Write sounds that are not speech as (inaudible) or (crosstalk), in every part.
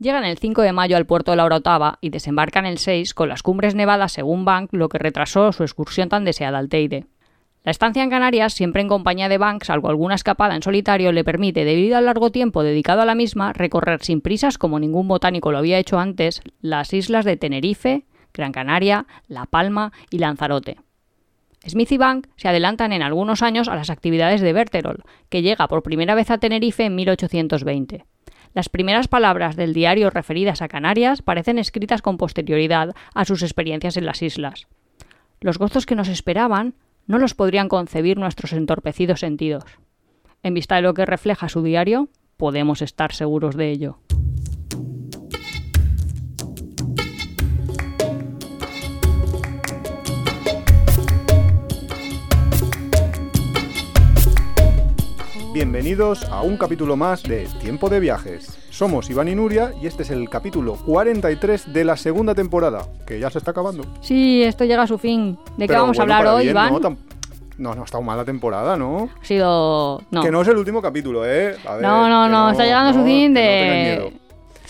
Llegan el 5 de mayo al puerto de la Orotava y desembarcan el 6 con las cumbres nevadas según Bank, lo que retrasó su excursión tan deseada al Teide. La estancia en Canarias, siempre en compañía de Bank, salvo alguna escapada en solitario, le permite, debido al largo tiempo dedicado a la misma, recorrer sin prisas, como ningún botánico lo había hecho antes, las islas de Tenerife, Gran Canaria, La Palma y Lanzarote. Smith y Bank se adelantan en algunos años a las actividades de Berterol, que llega por primera vez a Tenerife en 1820. Las primeras palabras del diario referidas a Canarias parecen escritas con posterioridad a sus experiencias en las islas. Los gozos que nos esperaban no los podrían concebir nuestros entorpecidos sentidos. En vista de lo que refleja su diario, podemos estar seguros de ello. Bienvenidos a un capítulo más de Tiempo de Viajes. Somos Iván y Nuria y este es el capítulo 43 de la segunda temporada, que ya se está acabando. Sí, esto llega a su fin. ¿De qué Pero vamos bueno, a hablar hoy, bien, Iván? No, no, no, ha estado mal la temporada, ¿no? Ha sido... No, Que no es el último capítulo, ¿eh? A ver, no, no, no, está llegando a su no, fin no de...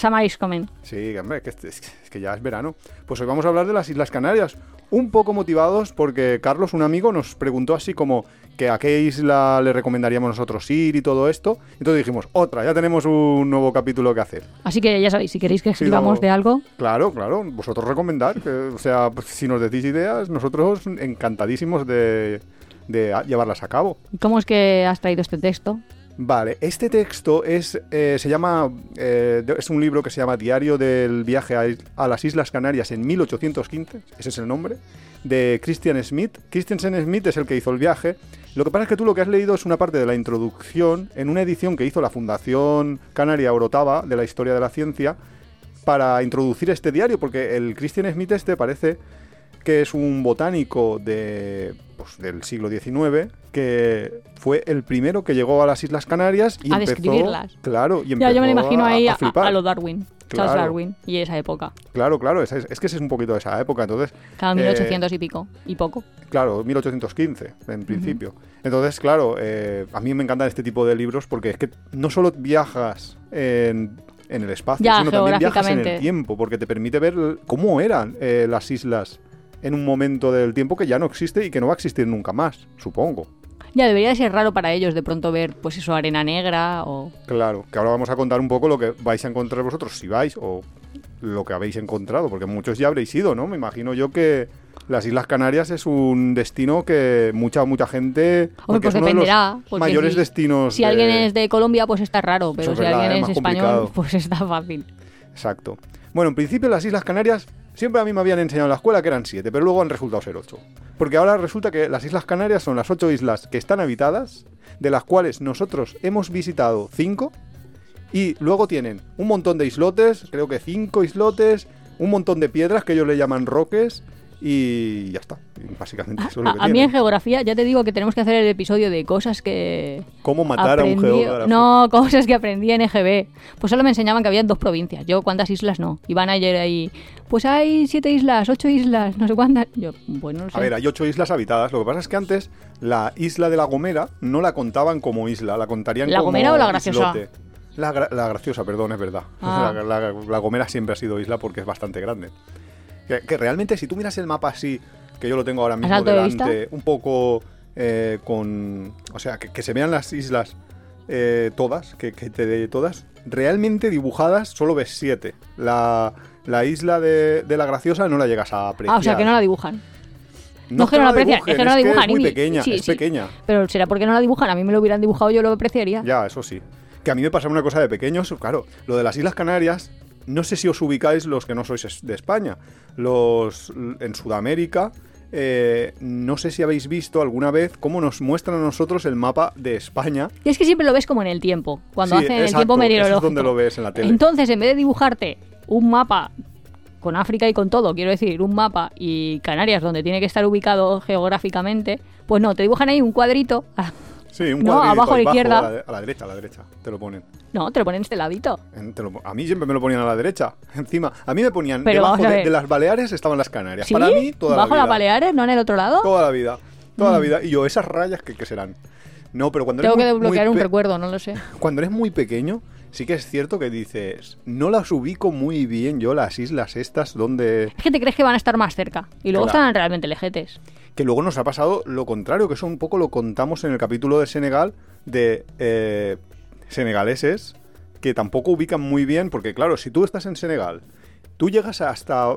Summer is coming. Sí, hombre, que es, es que- es que ya es verano. Pues hoy vamos a hablar de las Islas Canarias. Un poco motivados porque Carlos, un amigo, nos preguntó así como que a qué isla le recomendaríamos nosotros ir y todo esto. Entonces dijimos, otra, ya tenemos un nuevo capítulo que hacer. Así que ya sabéis, si queréis que Sí, escribamos no. de algo, Claro, claro, vosotros recomendar. que, o sea, pues, si nos decís ideas, nosotros encantadísimos de, de llevarlas a cabo. ¿cómo es que has traído este texto? Vale, este texto es, eh, se llama, eh, es un libro que se llama Diario del viaje a, a las Islas Canarias en 1815, ese es el nombre, de Christian Smith. Christian Smith es el que hizo el viaje. Lo que pasa es que tú lo que has leído es una parte de la introducción en una edición que hizo la Fundación Canaria Orotava de la Historia de la Ciencia para introducir este diario, porque el Christian Smith este parece que es un botánico de, pues, del siglo XIX, que fue el primero que llegó a las Islas Canarias y A empezó, describirlas. Claro, y Ya, empezó yo me lo imagino ahí a, a, lo Darwin, Charles Claro. Darwin, y esa época. Claro, claro, es, es que ese es un poquito de esa época, entonces, Cada Eh, 1800 y pico, y poco. claro, 1815 en principio. Entonces, claro, eh, a mí me encantan este tipo de libros porque es que no solo viajas en, en el espacio, Ya, sino también viajas en el tiempo, porque te permite ver cómo eran eh, las islas en un momento del tiempo que ya no existe y que no va a existir nunca más, supongo. Ya, debería de ser raro para ellos de pronto ver, pues eso, arena negra o... Claro, que ahora vamos a contar un poco lo que vais a encontrar vosotros si vais o lo que habéis encontrado, porque muchos ya habréis ido, ¿no? Me imagino yo que las Islas Canarias es un destino que mucha mucha gente pues es uno de los dependerá. porque mayores si, destinos Si de- alguien es de Colombia, pues está raro, pero es si verdad, alguien es español, complicado. (laughs) pues está fácil. Exacto. Bueno, en principio las Islas Canarias siempre a mí me habían enseñado en la escuela que eran siete, pero luego han resultado ser ocho. Porque ahora resulta que las Islas Canarias son las ocho islas que están habitadas, de las cuales nosotros hemos visitado cinco, y luego tienen un montón de islotes, creo que cinco islotes, un montón de piedras que ellos le llaman roques, y ya está. Básicamente eso es lo A, que a mí en geografía ya te digo que tenemos que hacer el episodio de cosas que ¿Cómo matar a un aprendí- geógrafo? No, (laughs) cosas que aprendí en EGB. Pues solo me enseñaban que había dos provincias. Yo cuántas islas no. Iban ayer ahí. Pues hay siete islas, ocho islas, no sé cuántas. Yo, bueno, no sé. A ver, hay ocho islas habitadas. Lo que pasa es que antes la isla de La Gomera no la contaban como isla, la contarían ¿La como Gomera o la Graciosa? islote. La, gra- la graciosa, perdón, es verdad. Ah. (laughs) La, la- la Gomera siempre ha sido isla porque es bastante grande. Que, que realmente si tú miras el mapa así, que yo lo tengo ahora mismo de delante, un poco eh, con... O sea, que, que se vean las islas eh, todas, que, que te dé todas, realmente dibujadas solo ves siete. La, la isla de, de la Graciosa no la llegas a apreciar. ah, o sea que no la dibujan. No, es que no la aprecian, es que no la dibujan, Es muy Indi. pequeña, Sí, es sí. pequeña. Pero será porque no la dibujan. A mí me lo hubieran dibujado, yo lo apreciaría. Ya, eso sí. Que a mí me pasaba una cosa de pequeños, claro, lo de las Islas Canarias, no sé si os ubicáis los que no sois de España. Los en Sudamérica, eh, no sé si habéis visto alguna vez cómo nos muestran a nosotros el mapa de España. Y es que siempre lo ves como en el tiempo, cuando Sí, hacen el tiempo eso es meteorológico. donde lo ves en la tele. Entonces, en vez de dibujarte un mapa con África y con todo, quiero decir, un mapa y Canarias donde tiene que estar ubicado geográficamente, pues no, te dibujan ahí un cuadrito. (laughs) Sí, un No, abajo a la izquierda. A la, de- a la derecha, a la derecha, te lo ponen. No, te lo ponen este ladito. En- te lo po- a mí siempre me lo ponían a la derecha, (laughs) encima. A mí me ponían Pero debajo de, las Baleares estaban las Canarias. ¿Sí? Para mí, toda ¿Bajo la vida. las Baleares, no en el otro lado? Toda la vida. Toda la Mm. vida. Y yo, esas rayas, ¿qué, qué serán? No, pero cuando Tengo eres que desbloquear un recuerdo, no lo sé. (laughs) Cuando eres muy pequeño, sí que es cierto que dices, no las ubico muy bien yo, las islas estas, donde... Es que te crees que van a estar más cerca y luego Claro. están realmente lejetes. Que luego nos ha pasado lo contrario, que eso un poco lo contamos en el capítulo de Senegal, de eh, senegaleses que tampoco ubican muy bien, porque claro, si tú estás en Senegal, tú llegas hasta...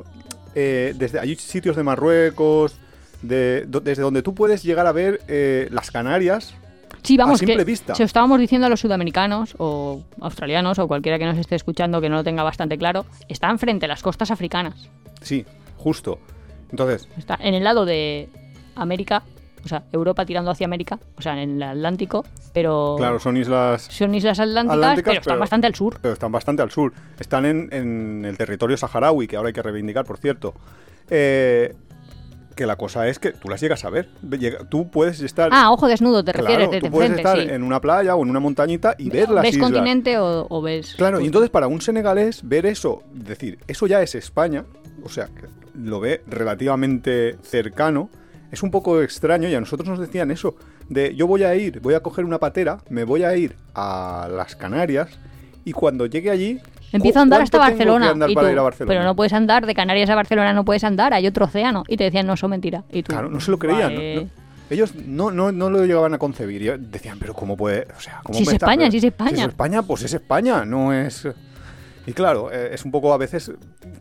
eh, desde Hay sitios de Marruecos, de, do- desde donde tú puedes llegar a ver eh, las Canarias, Sí, vamos, A simple que vista. se lo estábamos diciendo a los sudamericanos o australianos o cualquiera que nos esté escuchando que no lo tenga bastante claro, están frente a las costas africanas. sí, justo. Entonces, Está en el lado de América, o sea, Europa tirando hacia América, o sea, en el Atlántico, pero claro, son islas son islas atlánticas, Atlánticas, pero están bastante al sur. pero están bastante al sur. Están en, en el territorio saharaui, que ahora hay que reivindicar, por cierto. Eh, que la cosa es que tú las llegas a ver. Tú puedes estar... Ah, ojo desnudo, te refieres claro, tú puedes frente, estar sí. en una playa o en una montañita y ver las ¿Ves islas. continente o, o ves...? Claro, y entonces para un senegalés ver eso, decir, eso ya es España, o sea, que lo ve relativamente cercano, es un poco extraño y a nosotros nos decían eso, de yo voy a ir, voy a coger una patera, me voy a ir a las Canarias y cuando llegue allí... Empiezo ¿cu- a andar hasta Barcelona, andar y tú, a Barcelona? pero no puedes andar de Canarias a Barcelona, no puedes andar, hay otro océano. Y te decían, no, eso mentira. Y tú, Claro, no se lo creían. ¿no? vale. No- ellos no, no, no lo llegaban a concebir. decían, pero ¿cómo puede...? O sea, ¿cómo Si es España, si es España. Si es España, pues es España, no es... Y claro, eh, es un poco a veces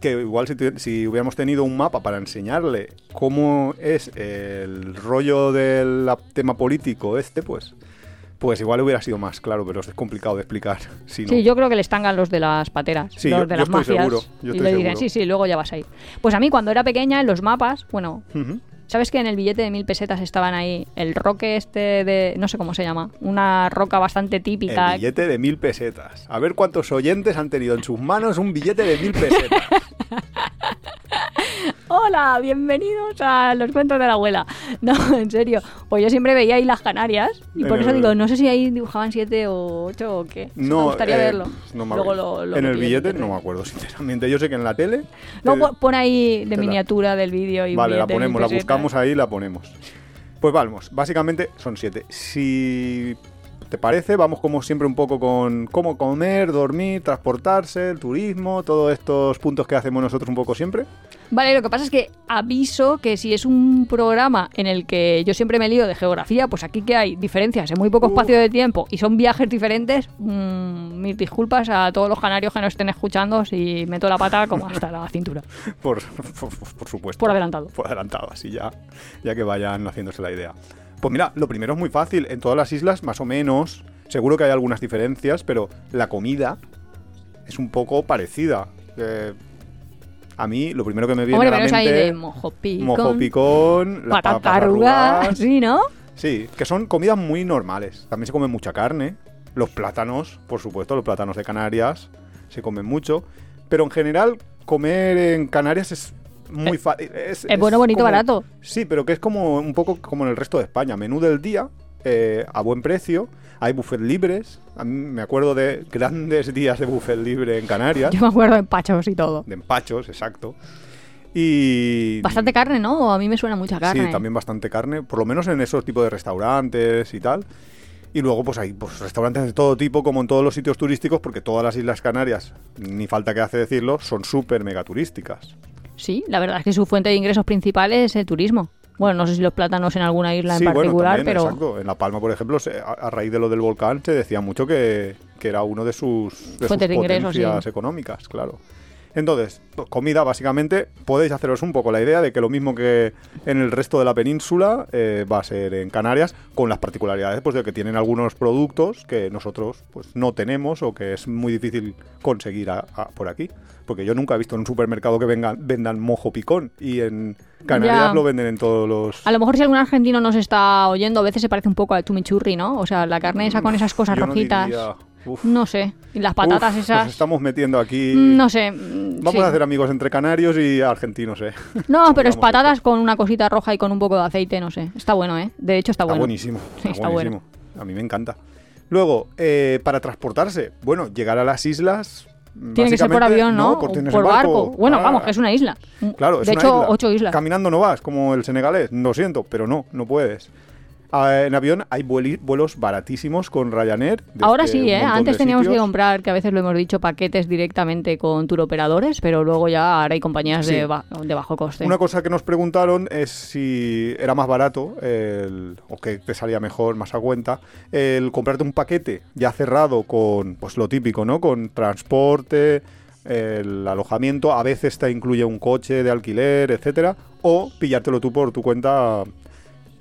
que igual si, si hubiéramos tenido un mapa para enseñarle cómo es el rollo del tema político este, pues pues igual hubiera sido más claro, pero es complicado de explicar. (laughs) Si no. Sí, yo creo que le estangan los de las pateras, Sí, los yo- de yo las estoy mafias. seguro, yo y le dicen, seguro. sí, sí, luego ya vas a ir. Pues a mí cuando era pequeña, en los mapas, bueno. ¿Sabes que en el billete de mil pesetas estaban ahí el roque este de, no sé cómo se llama, una roca bastante típica? El billete de mil pesetas. A ver cuántos oyentes han tenido en sus manos un billete de mil pesetas. (laughs) Hola, bienvenidos a los cuentos de la abuela. (laughs) No, en serio. Pues yo siempre veía ahí las Canarias y En por eso el- digo, no sé si ahí dibujaban siete o ocho o qué. me No, gustaría eh, verlo. no me Luego lo- lo en el billete no me acuerdo, sinceramente. Yo sé que en la tele. Luego eh, pon- ahí de miniatura del vídeo y vale, la ponemos, la pesetas. Ahí la ponemos. Pues vamos, básicamente son siete. Si te parece, vamos como siempre un poco con cómo comer, dormir, transportarse, el turismo, todos estos puntos que hacemos nosotros un poco siempre. Vale, lo que pasa es que aviso que si es un programa en el que yo siempre me lío de geografía, pues aquí que hay diferencias en muy poco espacio de tiempo y son viajes diferentes, mm, mis disculpas a todos los canarios que nos estén escuchando si meto la pata como hasta la cintura. (laughs) Por, por, (laughs) por supuesto. Por adelantado. Por adelantado, así ya, ya que vayan haciéndose la idea. Pues mira, lo primero es muy fácil. En todas las islas, más o menos, seguro que hay algunas diferencias, pero la comida es un poco parecida. Eh, a mí, lo primero que me viene Hombre, a la mente... de mojo picón, mojo picón, las patata papas arrugada, sí, ¿no? Sí, que son comidas muy normales. También se come mucha carne. Los plátanos, por supuesto, los plátanos de Canarias se comen mucho. Pero en general, comer en Canarias es muy fácil. Es, es bueno, bonito, barato. Sí, pero que es como un poco como en el resto de España. Menú del día, eh, a buen precio. Hay buffet libres. A mí me acuerdo de grandes (laughs) días de buffet libre en Canarias. Yo me acuerdo de pachos y todo. De empachos, exacto. Y... Bastante carne, ¿no? A mí me suena mucha carne. Sí, también bastante carne, por lo menos en esos tipos de restaurantes y tal. Y luego pues hay pues, restaurantes de todo tipo, como en todos los sitios turísticos, porque todas las Islas Canarias, ni falta que hace decirlo, son súper mega turísticas. Sí, la verdad es que su fuente de ingresos principal es el turismo. Bueno, no sé si los plátanos en alguna isla sí, en bueno, particular, también, pero exacto. En La Palma, por ejemplo, se- a, a raíz de lo del volcán, se decía mucho que, que era uno de sus, de sus de ingresos, potencias sí. económicas, claro. Entonces, comida, básicamente, podéis haceros un poco la idea de que lo mismo que en el resto de la península eh, va a ser en Canarias, con las particularidades pues, de que tienen algunos productos que nosotros pues, no tenemos o que es muy difícil conseguir a- a- por aquí. Porque yo nunca he visto en un supermercado que vengan, vendan mojo picón y en Canarias Ya. lo venden en todos los... a lo mejor si algún argentino nos está oyendo, a veces se parece un poco al chimichurri, ¿no? O sea, la carne esa con esas cosas Yo no rojitas. diría-. No sé. Y las patatas Uf, esas. Nos estamos metiendo aquí. No sé. mm, Vamos sí. a hacer amigos entre canarios y argentinos, ¿eh? (laughs) No, pero es patatas con una cosita roja y con un poco de aceite, no sé. Está bueno, ¿eh? De hecho, está, Está bueno. buenísimo. Sí, Está, está buenísimo. A mí me encanta. Luego, eh, para transportarse, bueno, llegar a las islas. Tiene que ser por avión, ¿no? por, barco. Bueno, Ah, vamos, es una isla. Claro, es De una hecho, isla. ocho islas. Caminando no vas, como el senegalés. Lo siento, pero no, no puedes. Ah, en avión hay vuelos baratísimos con Ryanair. Ahora sí, ¿eh? Antes teníamos que comprar, que a veces lo hemos dicho, paquetes directamente con turoperadores, pero luego ya ahora hay compañías Sí. de, ba- de bajo coste. Una cosa que nos preguntaron es si era más barato el- o que te salía mejor, más a cuenta, el comprarte un paquete ya cerrado con pues lo típico, ¿no? Con transporte, el alojamiento, a veces te incluye un coche de alquiler, etcétera, o pillártelo tú por tu cuenta.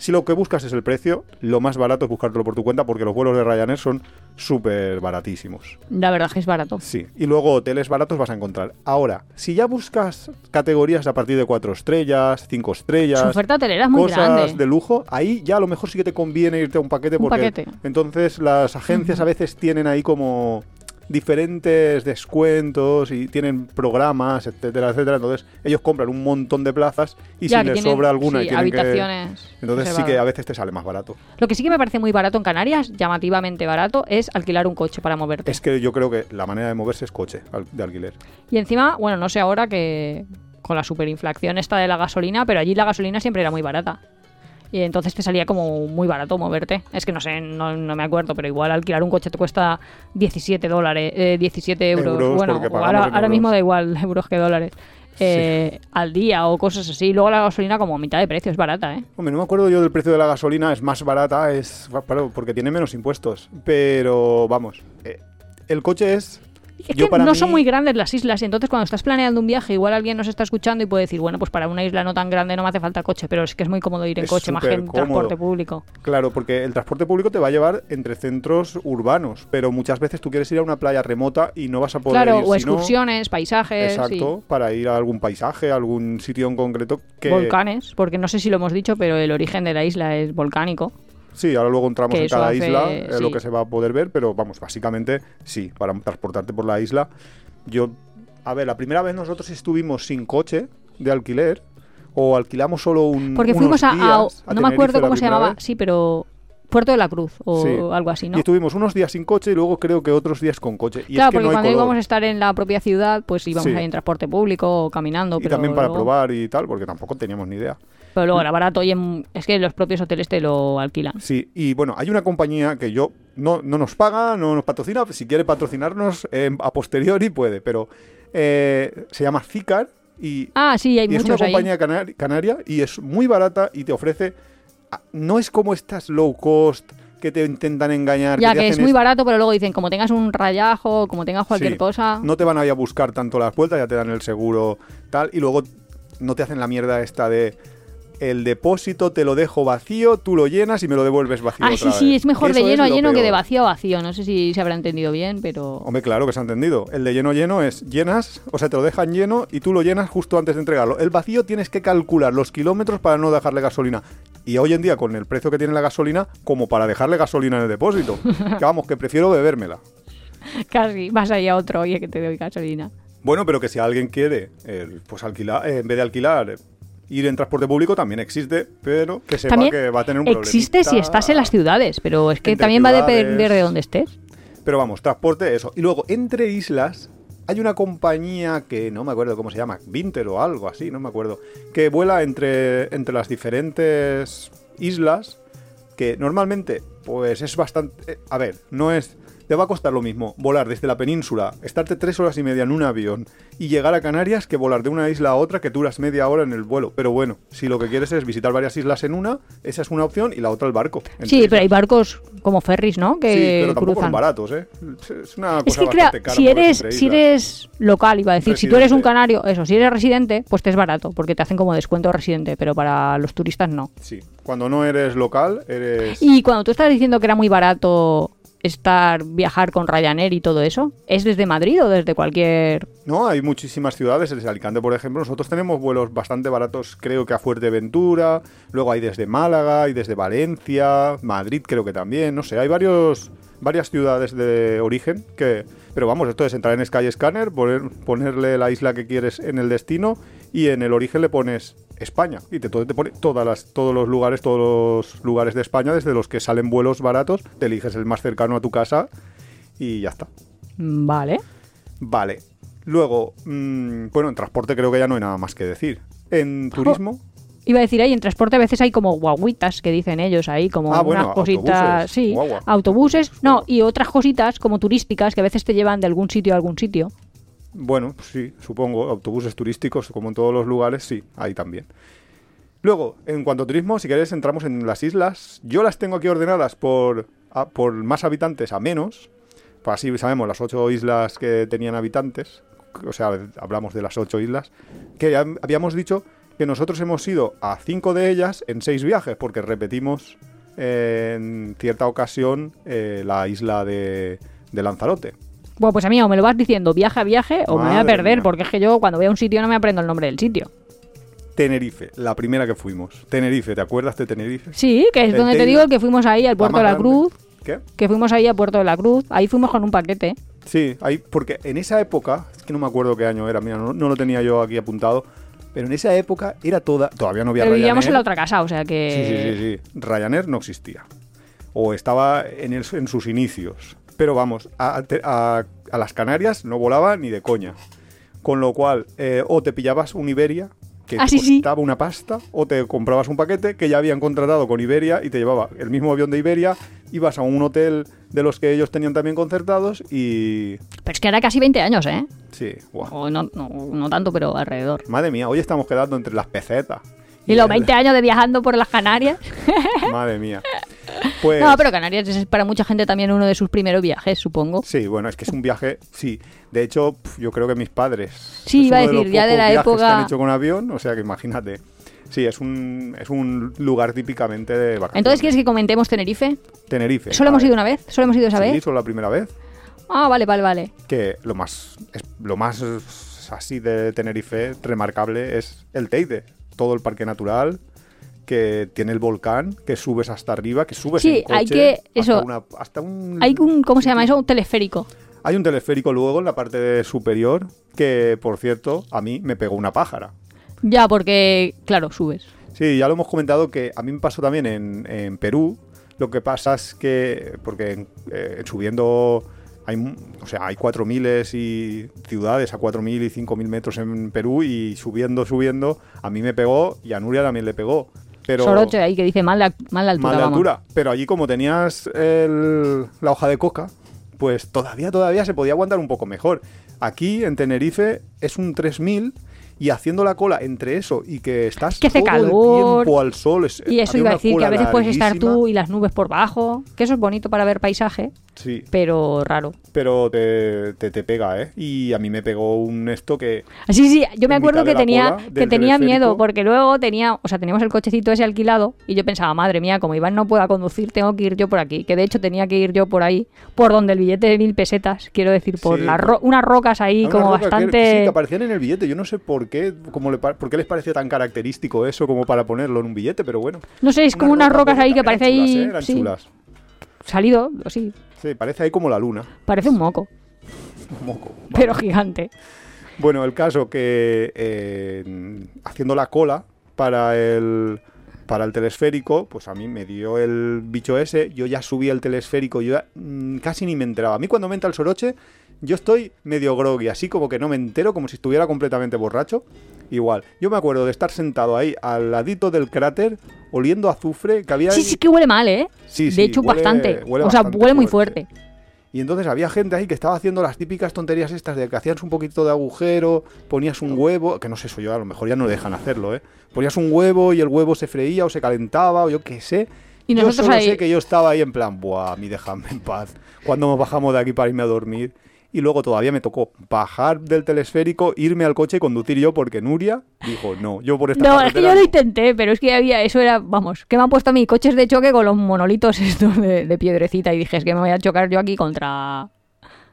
Si lo que buscas es el precio, lo más barato es buscártelo por tu cuenta porque los vuelos de Ryanair son súper baratísimos. La verdad es que es barato. Sí, y luego hoteles baratos vas a encontrar. Ahora, si ya buscas categorías a partir de 4 estrellas, 5 estrellas, Su oferta hotelera es muy cosas grande. de lujo, ahí ya a lo mejor sí que te conviene irte a un paquete Un porque paquete. entonces las agencias a veces tienen ahí como diferentes descuentos y tienen programas, etcétera, etcétera. Entonces ellos compran un montón de plazas y Ya, si que les tienen, sobra alguna sí, y tienen que... habitaciones. Entonces sí que a veces te sale más barato. Lo que sí que me parece muy barato en Canarias, llamativamente barato, es alquilar un coche para moverte. Es que yo creo que la manera de moverse es coche de alquiler. Y encima, bueno, no sé ahora que con la superinflación esta de la gasolina, pero allí la gasolina siempre era muy barata. Y entonces te salía como muy barato moverte. Es que no sé, no, no me acuerdo, pero igual alquilar un coche te cuesta 17 dólares, eh, 17 euros. Euros, bueno, ahora, mismo da igual (laughs) euros que dólares. eh, Al día o cosas así. Luego la gasolina como a mitad de precio, es barata, ¿eh? Hombre, no me acuerdo yo del precio de la gasolina, es más barata, es claro, porque tiene menos impuestos. Pero vamos, eh, el coche es. Es yo que para no son muy grandes las islas, y entonces cuando estás planeando un viaje, igual alguien nos está escuchando y puede decir, bueno, pues para una isla no tan grande no me hace falta coche, pero es que es muy cómodo ir en Es coche, más que en transporte público. Claro, porque el transporte público te va a llevar entre centros urbanos, pero muchas veces tú quieres ir a una playa remota y no vas a poder Claro, ir o excursiones, paisajes, Exacto, para ir a algún paisaje, a algún sitio en concreto que volcanes, porque no sé si lo hemos dicho, pero el origen de la isla es volcánico. Sí, ahora luego entramos Que en cada hace- isla, es sí. lo que se va a poder ver, pero vamos, básicamente sí, para transportarte por la isla. Yo, a ver, la primera vez nosotros estuvimos sin coche de alquiler o alquilamos solo un Porque fuimos a, a- a no me acuerdo cómo se llamaba, vez. sí, pero Puerto de la Cruz o Sí. algo así, ¿no? Y estuvimos unos días sin coche y luego creo que otros días con coche. Y claro, es que porque no cuando color. íbamos a estar en la propia ciudad, pues íbamos Sí. ahí en transporte público o caminando. Y pero también para luego- probar y tal, porque tampoco teníamos ni idea. Pero luego era barato y en- es que los propios hoteles te lo alquilan. Sí, y bueno, hay una compañía que yo no, no nos paga, no nos patrocina. Si quiere patrocinarnos eh, a posteriori puede, pero eh, se llama Zicar y, Ah, sí, hay y es una compañía canari- canaria y es muy barata y te ofrece. ah, No es como estas low cost que te intentan engañar. Ya que es muy barato, pero luego dicen, como tengas un rayajo, como tengas cualquier Sí, cosa. No te van a ir a buscar tanto las vueltas, ya te dan el seguro tal, y luego no te hacen la mierda esta de el depósito te lo dejo vacío, tú lo llenas y me lo devuelves vacío. Ah, otra sí, sí, vez. es mejor Eso de lleno a lleno que de vacío a vacío. No sé si se habrá entendido bien, pero. Hombre, claro que se ha entendido. El de lleno lleno es llenas, o sea, te lo dejan lleno y tú lo llenas justo antes de entregarlo. El vacío tienes que calcular los kilómetros para no dejarle gasolina. Y hoy en día, con el precio que tiene la gasolina, como para dejarle gasolina en el depósito. (laughs) que vamos, que prefiero bebérmela. Casi, vas ahí a otro, oye, que te doy gasolina. Bueno, pero que si alguien quiere, pues alquilar, eh, en vez de alquilar, ir en transporte público también existe, pero que sepa También que va a tener un existe si estás en las ciudades, pero es que también va a depender de dónde estés. Pero vamos, transporte, eso. Y luego, entre islas, hay una compañía que no me acuerdo cómo se llama, Vinter o algo así, no me acuerdo, que vuela entre, entre las diferentes islas, que normalmente, pues es bastante... eh, A ver, no es... Te va a costar lo mismo volar desde la península, estarte tres horas y media en un avión y llegar a Canarias que volar de una isla a otra que duras media hora en el vuelo. Pero bueno, si lo que quieres es visitar varias islas en una, esa es una opción y la otra el barco. Sí, pero hay barcos como ferries, ¿no? Que Sí, pero tampoco cruzan. son baratos, ¿eh? Es una cosa Es que bastante crea, cara si eres, si eres local, iba a decir, si tú eres un canario, eso, si eres residente, pues te es barato, porque te hacen como descuento residente, pero para los turistas no. Sí, cuando no eres local, eres... Y cuando tú estás diciendo que era muy barato estar, viajar con Ryanair y todo eso, ¿es desde Madrid o desde cualquier...? No, hay muchísimas ciudades, desde Alicante, por ejemplo. Nosotros tenemos vuelos bastante baratos, creo que a Fuerteventura. Luego hay desde Málaga, hay desde Valencia, Madrid creo que también. No sé, hay varios, varias ciudades de origen que... Pero vamos, esto es entrar en Skyscanner, poner, ponerle la isla que quieres en el destino y en el origen le pones España. Y te, te pone todas las, todos los lugares, todos los lugares de España, desde los que salen vuelos baratos, te eliges el más cercano a tu casa y ya está. Mm, Vale. Vale. Luego, mm, bueno, en transporte creo que ya no hay nada más que decir. En turismo, Iba a decir ahí, en transporte a veces hay como guaguitas que dicen ellos ahí, como Ah, bueno, unas cositas, autobuses, sí, guagua. autobuses, no, y otras cositas como turísticas que a veces te llevan de algún sitio a algún sitio. Bueno, sí, supongo, autobuses turísticos, como en todos los lugares, sí, ahí también. Luego, en cuanto a turismo, si queréis, entramos en las islas. Yo las tengo aquí ordenadas por, a- por más habitantes a menos. Pues así sabemos las ocho islas que tenían habitantes. O sea, hablamos de las ocho islas. Que ya habíamos dicho que nosotros hemos ido a cinco de ellas en seis viajes, porque repetimos eh, en cierta ocasión eh, la isla de, de Lanzarote. Bueno, pues a mí o me lo vas diciendo viaje a viaje o me voy a perder, mía. porque es que yo cuando voy a un sitio no me aprendo el nombre del sitio. Tenerife, la primera que fuimos. Tenerife, ¿te acuerdas de Tenerife? Sí, que es El donde te digo que fuimos ahí al Puerto de la. Cruz, ¿Qué? que fuimos ahí a Puerto de la Cruz, ahí fuimos con un paquete. Sí, ahí, porque en esa época, es que no me acuerdo qué año era, mira, no, no lo tenía yo aquí apuntado, pero en esa época era toda, todavía no había Pero vivíamos en la Ryanair. otra casa, o sea Sí, que... sí, sí, sí. Ryanair no existía. O estaba en, el- en sus inicios. Pero vamos, a, te- a- a las Canarias no volaba ni de coña. Con lo cual, eh, o te pillabas un Iberia, que Ah, te sí, sí. costaba una pasta, o te comprabas un paquete que ya habían contratado con Iberia y te llevaba el mismo avión de Iberia, ibas a un hotel de los que ellos tenían también concertados y... Pero es que era casi 20 años, ¿eh? Sí. O no, no, no tanto, pero alrededor. Madre mía, hoy estamos quedando entre las pesetas. Y los el- 20 años de viajando por las Canarias. (laughs) Madre mía. Pues... No, pero Canarias es para mucha gente también uno de sus primeros viajes, supongo. Sí, bueno, es que es un viaje, sí. De hecho, yo creo que mis padres. Sí, iba a de decir, ya de la época- que han hecho con avión, o sea que imagínate. Sí, es un, es un lugar típicamente de vacaciones. Entonces, ¿quieres que comentemos Tenerife? Tenerife. ¿Solo hemos ver. ido una vez? ¿Solo hemos ido esa Sí, vez? solo la primera vez. Ah, vale, vale, vale. Que lo más, es- lo más así de Tenerife remarcable es el Teide. Todo el parque natural, que tiene el volcán, que subes hasta arriba, que subes Sí, en coche hay que- hasta eso. una- hasta un Hay un, ¿cómo se llama eso? Un teleférico. Hay un teleférico luego en la parte superior que, por cierto, a mí me pegó una pájara. Ya, porque, claro, subes. Sí, ya lo hemos comentado que a mí me pasó también en, en Perú. Lo que pasa es que, porque eh, subiendo, hay, o sea, hay 4.000 y ciudades a 4.000 y 5.000 metros en Perú y subiendo, subiendo, a mí me pegó y a Nuria también le pegó. Pero, Soroche ahí que dice mal de, mal de altura. Mal de vamos. altura. Pero allí como tenías el- la hoja de coca, pues todavía, todavía se podía aguantar un poco mejor. Aquí en Tenerife es un 3000 y haciendo la cola entre eso y que estás Que hace todo calor. el tiempo al sol. es- Y eso iba a decir que a veces puedes estar tú y las nubes por bajo, que eso es bonito para ver paisaje, Sí, pero raro. pero te, te, te pega, ¿eh? Y a mí me pegó un esto que... Sí, sí, yo me acuerdo que tenía, que tenía miedo, porque luego tenía, o sea, teníamos el cochecito ese alquilado y yo pensaba, madre mía, como Iván no pueda conducir, tengo que ir yo por aquí. Que de hecho tenía que ir yo por ahí, por donde el billete de mil pesetas, quiero decir, por Sí, ro- unas rocas ahí Una como roca que- bastante... sí, que aparecían en el billete. Yo no sé por qué, cómo le, por qué les parecía tan característico eso como para ponerlo en un billete, pero bueno. No sé, es como unas rocas ahí que parece ahí... chulas, ¿eh? Sí, chulas. salido, sí, Sí, parece ahí como la luna. parece un moco, Un moco. Vale. pero gigante. Bueno, el caso que eh, haciendo la cola para el para el telesférico, pues a mí me dio el bicho ese, yo ya subí el telesférico, yo ya, mm, casi ni me enteraba. A mí cuando me entra el soroche, yo estoy medio groggy, así como que no me entero, como si estuviera completamente borracho. Igual, yo me acuerdo de estar sentado ahí al ladito del cráter, oliendo azufre, que había... Sí, ahí- sí que huele mal, ¿eh? Sí, de sí, hecho, huele- bastante. huele o sea, bastante huele muy fuerte. fuerte. Y entonces había gente ahí que estaba haciendo las típicas tonterías estas de que hacías un poquito de agujero, ponías un huevo, que no sé eso yo, a lo mejor ya no dejan hacerlo, ¿eh? Ponías un huevo y el huevo se freía o se calentaba o yo qué sé. Y yo solo ahí- sé que yo estaba ahí en plan, buah, mí déjame en paz. Cuando nos bajamos de aquí para irme a dormir. Y luego todavía me tocó bajar del telesférico, irme al coche y conducir yo porque Nuria dijo, no, yo por esta No, es que yo lo no". intenté, pero es que había, eso era, vamos, que me han puesto a mí coches de choque con los monolitos (laughs) estos de, de piedrecita y dije, es que me voy a chocar yo aquí contra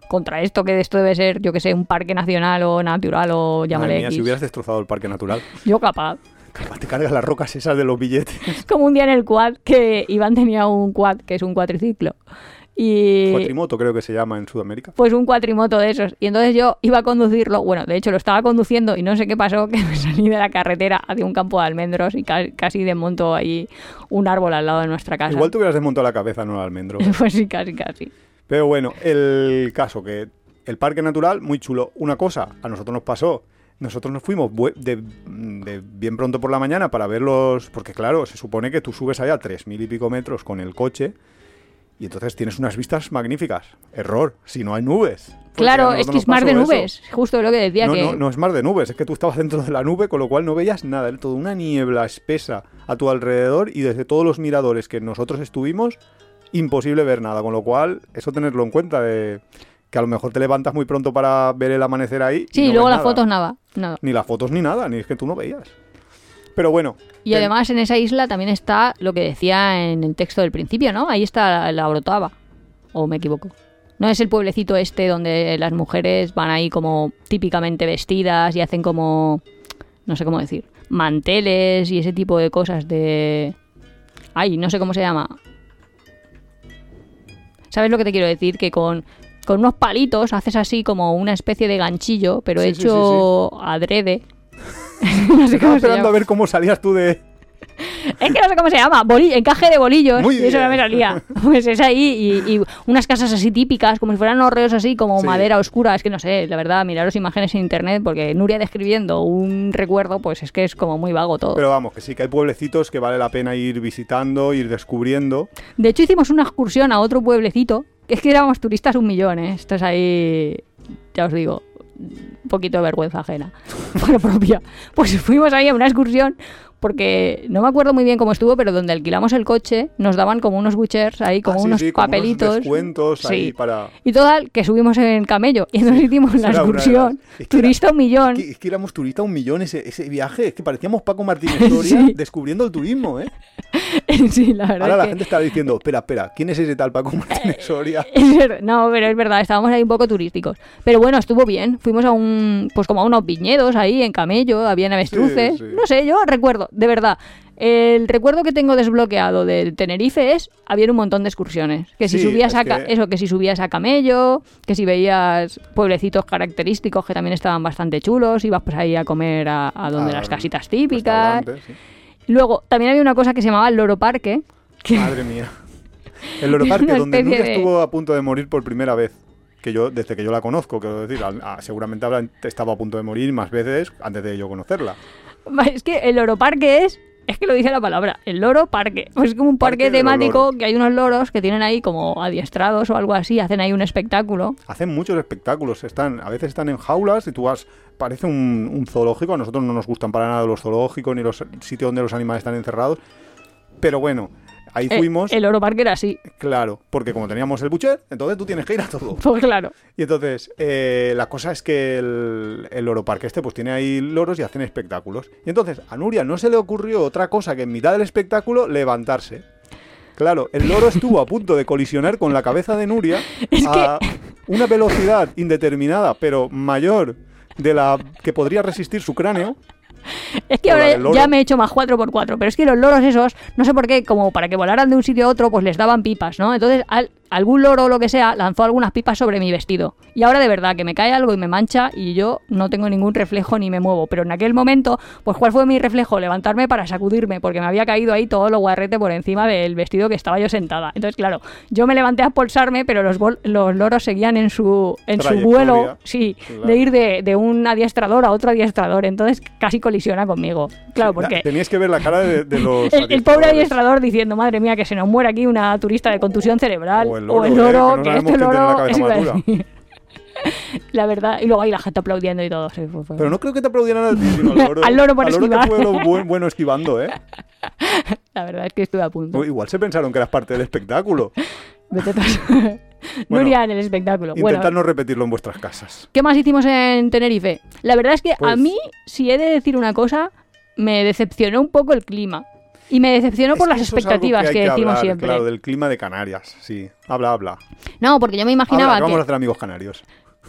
contra esto, que esto debe ser, yo que sé, un parque nacional o natural o llámale mía, si hubieras destrozado el parque natural. Yo capaz. Te cargas las rocas esas de los billetes. (laughs) Como un día en el quad, que Iván tenía un quad, que es un cuatriciclo. Y Cuatrimoto creo que se llama en Sudamérica. pues un cuatrimoto de esos. Y entonces yo iba a conducirlo, bueno, de hecho lo estaba conduciendo y no sé qué pasó, que (laughs) me salí de la carretera hacia un campo de almendros y ca- casi desmonto ahí un árbol al lado de nuestra casa. Igual te hubieras desmontado la cabeza, no el almendro. (laughs) Pues sí, casi, casi. Pero bueno, el caso que el parque natural, muy chulo. Una cosa, a nosotros nos pasó nosotros nos fuimos de, de bien pronto por la mañana para verlos, porque claro, se supone que tú subes allá tres mil y pico metros con el coche y entonces tienes unas vistas magníficas. Error, si no hay nubes. Claro, es que es mar de eso. nubes. Justo lo que decía No, que. no, no es mar de nubes, es que tú estabas dentro de la nube, con lo cual no veías nada, era toda una niebla espesa a tu alrededor y desde todos los miradores que nosotros estuvimos, imposible ver nada, con lo cual eso tenerlo en cuenta de que a lo mejor te levantas muy pronto para ver el amanecer ahí. Sí, y no luego las nada. fotos nada. nada. Ni las fotos ni nada, ni es que tú no veías. Pero bueno, Y Ten- además en esa isla también está lo que decía en el texto del principio, ¿no? Ahí está la, Orotava. ¿O me equivoco? ¿No es el pueblecito este donde las mujeres van ahí como típicamente vestidas y hacen como... no sé cómo decir. Manteles y ese tipo de cosas de... Ay, no sé cómo se llama. ¿Sabes lo que te quiero decir? Que con, con unos palitos haces así como una especie de ganchillo, pero Sí, sí, hecho adrede. (laughs) no sé estaba esperando a ver cómo salías tú de... Es que no sé cómo se llama, boli- encaje de bolillos, Muy y eso no me salía. (laughs) Pues es ahí, y, y unas casas así típicas, como si fueran horreos así, como Sí. madera oscura. Es que no sé, la verdad, miraros imágenes en internet, porque Nuria describiendo un recuerdo, pues es que es como muy vago todo. Pero vamos, que sí que hay pueblecitos que vale la pena ir visitando, ir descubriendo. De hecho, hicimos una excursión a otro pueblecito, que es que éramos turistas un millón, ¿eh? Esto es ahí, ya os digo, un poquito de vergüenza ajena, (laughs) lo propia. Pues fuimos ahí a una excursión, porque no me acuerdo muy bien cómo estuvo, pero donde alquilamos el coche nos daban como unos buchers ahí, como Ah, sí, unos sí, como unos papelitos. descuentos ahí Sí. para... Y total, que subimos en camello. Y entonces hicimos la excursión. es que era- Turista un millón. Es que, es que éramos turistas un millón ese, ese viaje, es que parecíamos Paco Martínez (laughs) Soria Sí. descubriendo el turismo, ¿eh? (laughs) sí, la verdad. Ahora la gente está diciendo, espera, espera, ¿quién es ese tal Paco Martínez (laughs) Soria? No, pero es verdad, estábamos ahí un poco turísticos. Pero bueno, estuvo bien. Fuimos a un, pues como a unos viñedos ahí en camello, habían avestruces. Sí, sí. No sé, yo recuerdo, de verdad. El recuerdo que tengo desbloqueado del Tenerife es, había un montón de excursiones. Que si Sí, subías es a, que- eso, que si subías a camello, que si veías pueblecitos característicos que también estaban bastante chulos, ibas pues ahí a comer a, a donde Ah, las casitas típicas. Sí. Luego, también había una cosa que se llamaba el Loro Parque. Que, Madre mía. El Loro (laughs) Parque, donde Nuria de- estuvo a punto de morir por primera vez. Que yo, desde que yo la conozco, quiero decir, a- seguramente habrá estado a punto de morir más veces antes de yo conocerla. (laughs) Es que el loro parque es. Es que lo dice la palabra, el loro parque. Pues es como un parque, temático que hay unos loros que tienen ahí como adiestrados o algo así, hacen ahí un espectáculo. Hacen muchos espectáculos, están, a veces están en jaulas y tú vas, parece un, un zoológico, a nosotros no nos gustan para nada los zoológicos ni los sitios donde los animales están encerrados, pero bueno, ahí Eh, fuimos, el loro parque era así. claro, porque como teníamos el bucher, entonces tú tienes que ir a todo. (laughs) Pues claro. Y entonces, eh, la cosa es que el, el loro parque este, pues tiene ahí loros y hacen espectáculos. Y entonces, a Nuria no se le ocurrió otra cosa que en mitad del espectáculo levantarse. Claro, el loro (laughs) estuvo a punto de colisionar con la cabeza de Nuria (laughs) Es a una velocidad indeterminada, pero mayor de la que podría resistir su cráneo. (laughs) Es que ahora ya me he hecho más 4x4, pero es que los loros esos, no sé por qué, como para que volaran de un sitio a otro, pues les daban pipas, ¿no? Entonces, al- algún loro o lo que sea lanzó algunas pipas sobre mi vestido. Y ahora de verdad que me cae algo y me mancha y yo no tengo ningún reflejo ni me muevo. Pero en aquel momento, pues ¿cuál fue mi reflejo? Levantarme para sacudirme, porque me había caído ahí todo lo guarrete por encima del vestido que estaba yo sentada. Entonces, claro, yo me levanté a pulsarme, pero los, los loros seguían en su, en su vuelo, sí, Claro. de ir de, de un adiestrador a otro adiestrador. Entonces casi colisiona conmigo. Claro, porque Teníais que ver la cara de, de los. (laughs) el, el pobre adiestrador diciendo, madre mía, que se nos muere aquí una turista de contusión cerebral. O el eh, que no sabemos quién tiene la cabeza más. (laughs) La verdad, y luego ahí la gente aplaudiendo y todo. sí, fue- fue- Pero no creo que te aplaudieran sino al loro. (laughs) Al loro por que esquivar. fue lo buen- bueno esquivando, ¿eh? (laughs) La verdad es que estuve a punto. O Igual se pensaron que eras parte del espectáculo. Vete. Bueno, Nuria en el espectáculo. Intentad Bueno, no repetirlo en vuestras casas. ¿qué más hicimos en Tenerife? La verdad es que a Pues- mí, si he de decir una cosa, me decepcionó un poco el clima. Y me decepcionó por las expectativas que, decimos hablar, siempre. Claro, del clima de Canarias, sí. Habla, habla. No, porque yo me imaginaba que... vamos a hacer amigos canarios.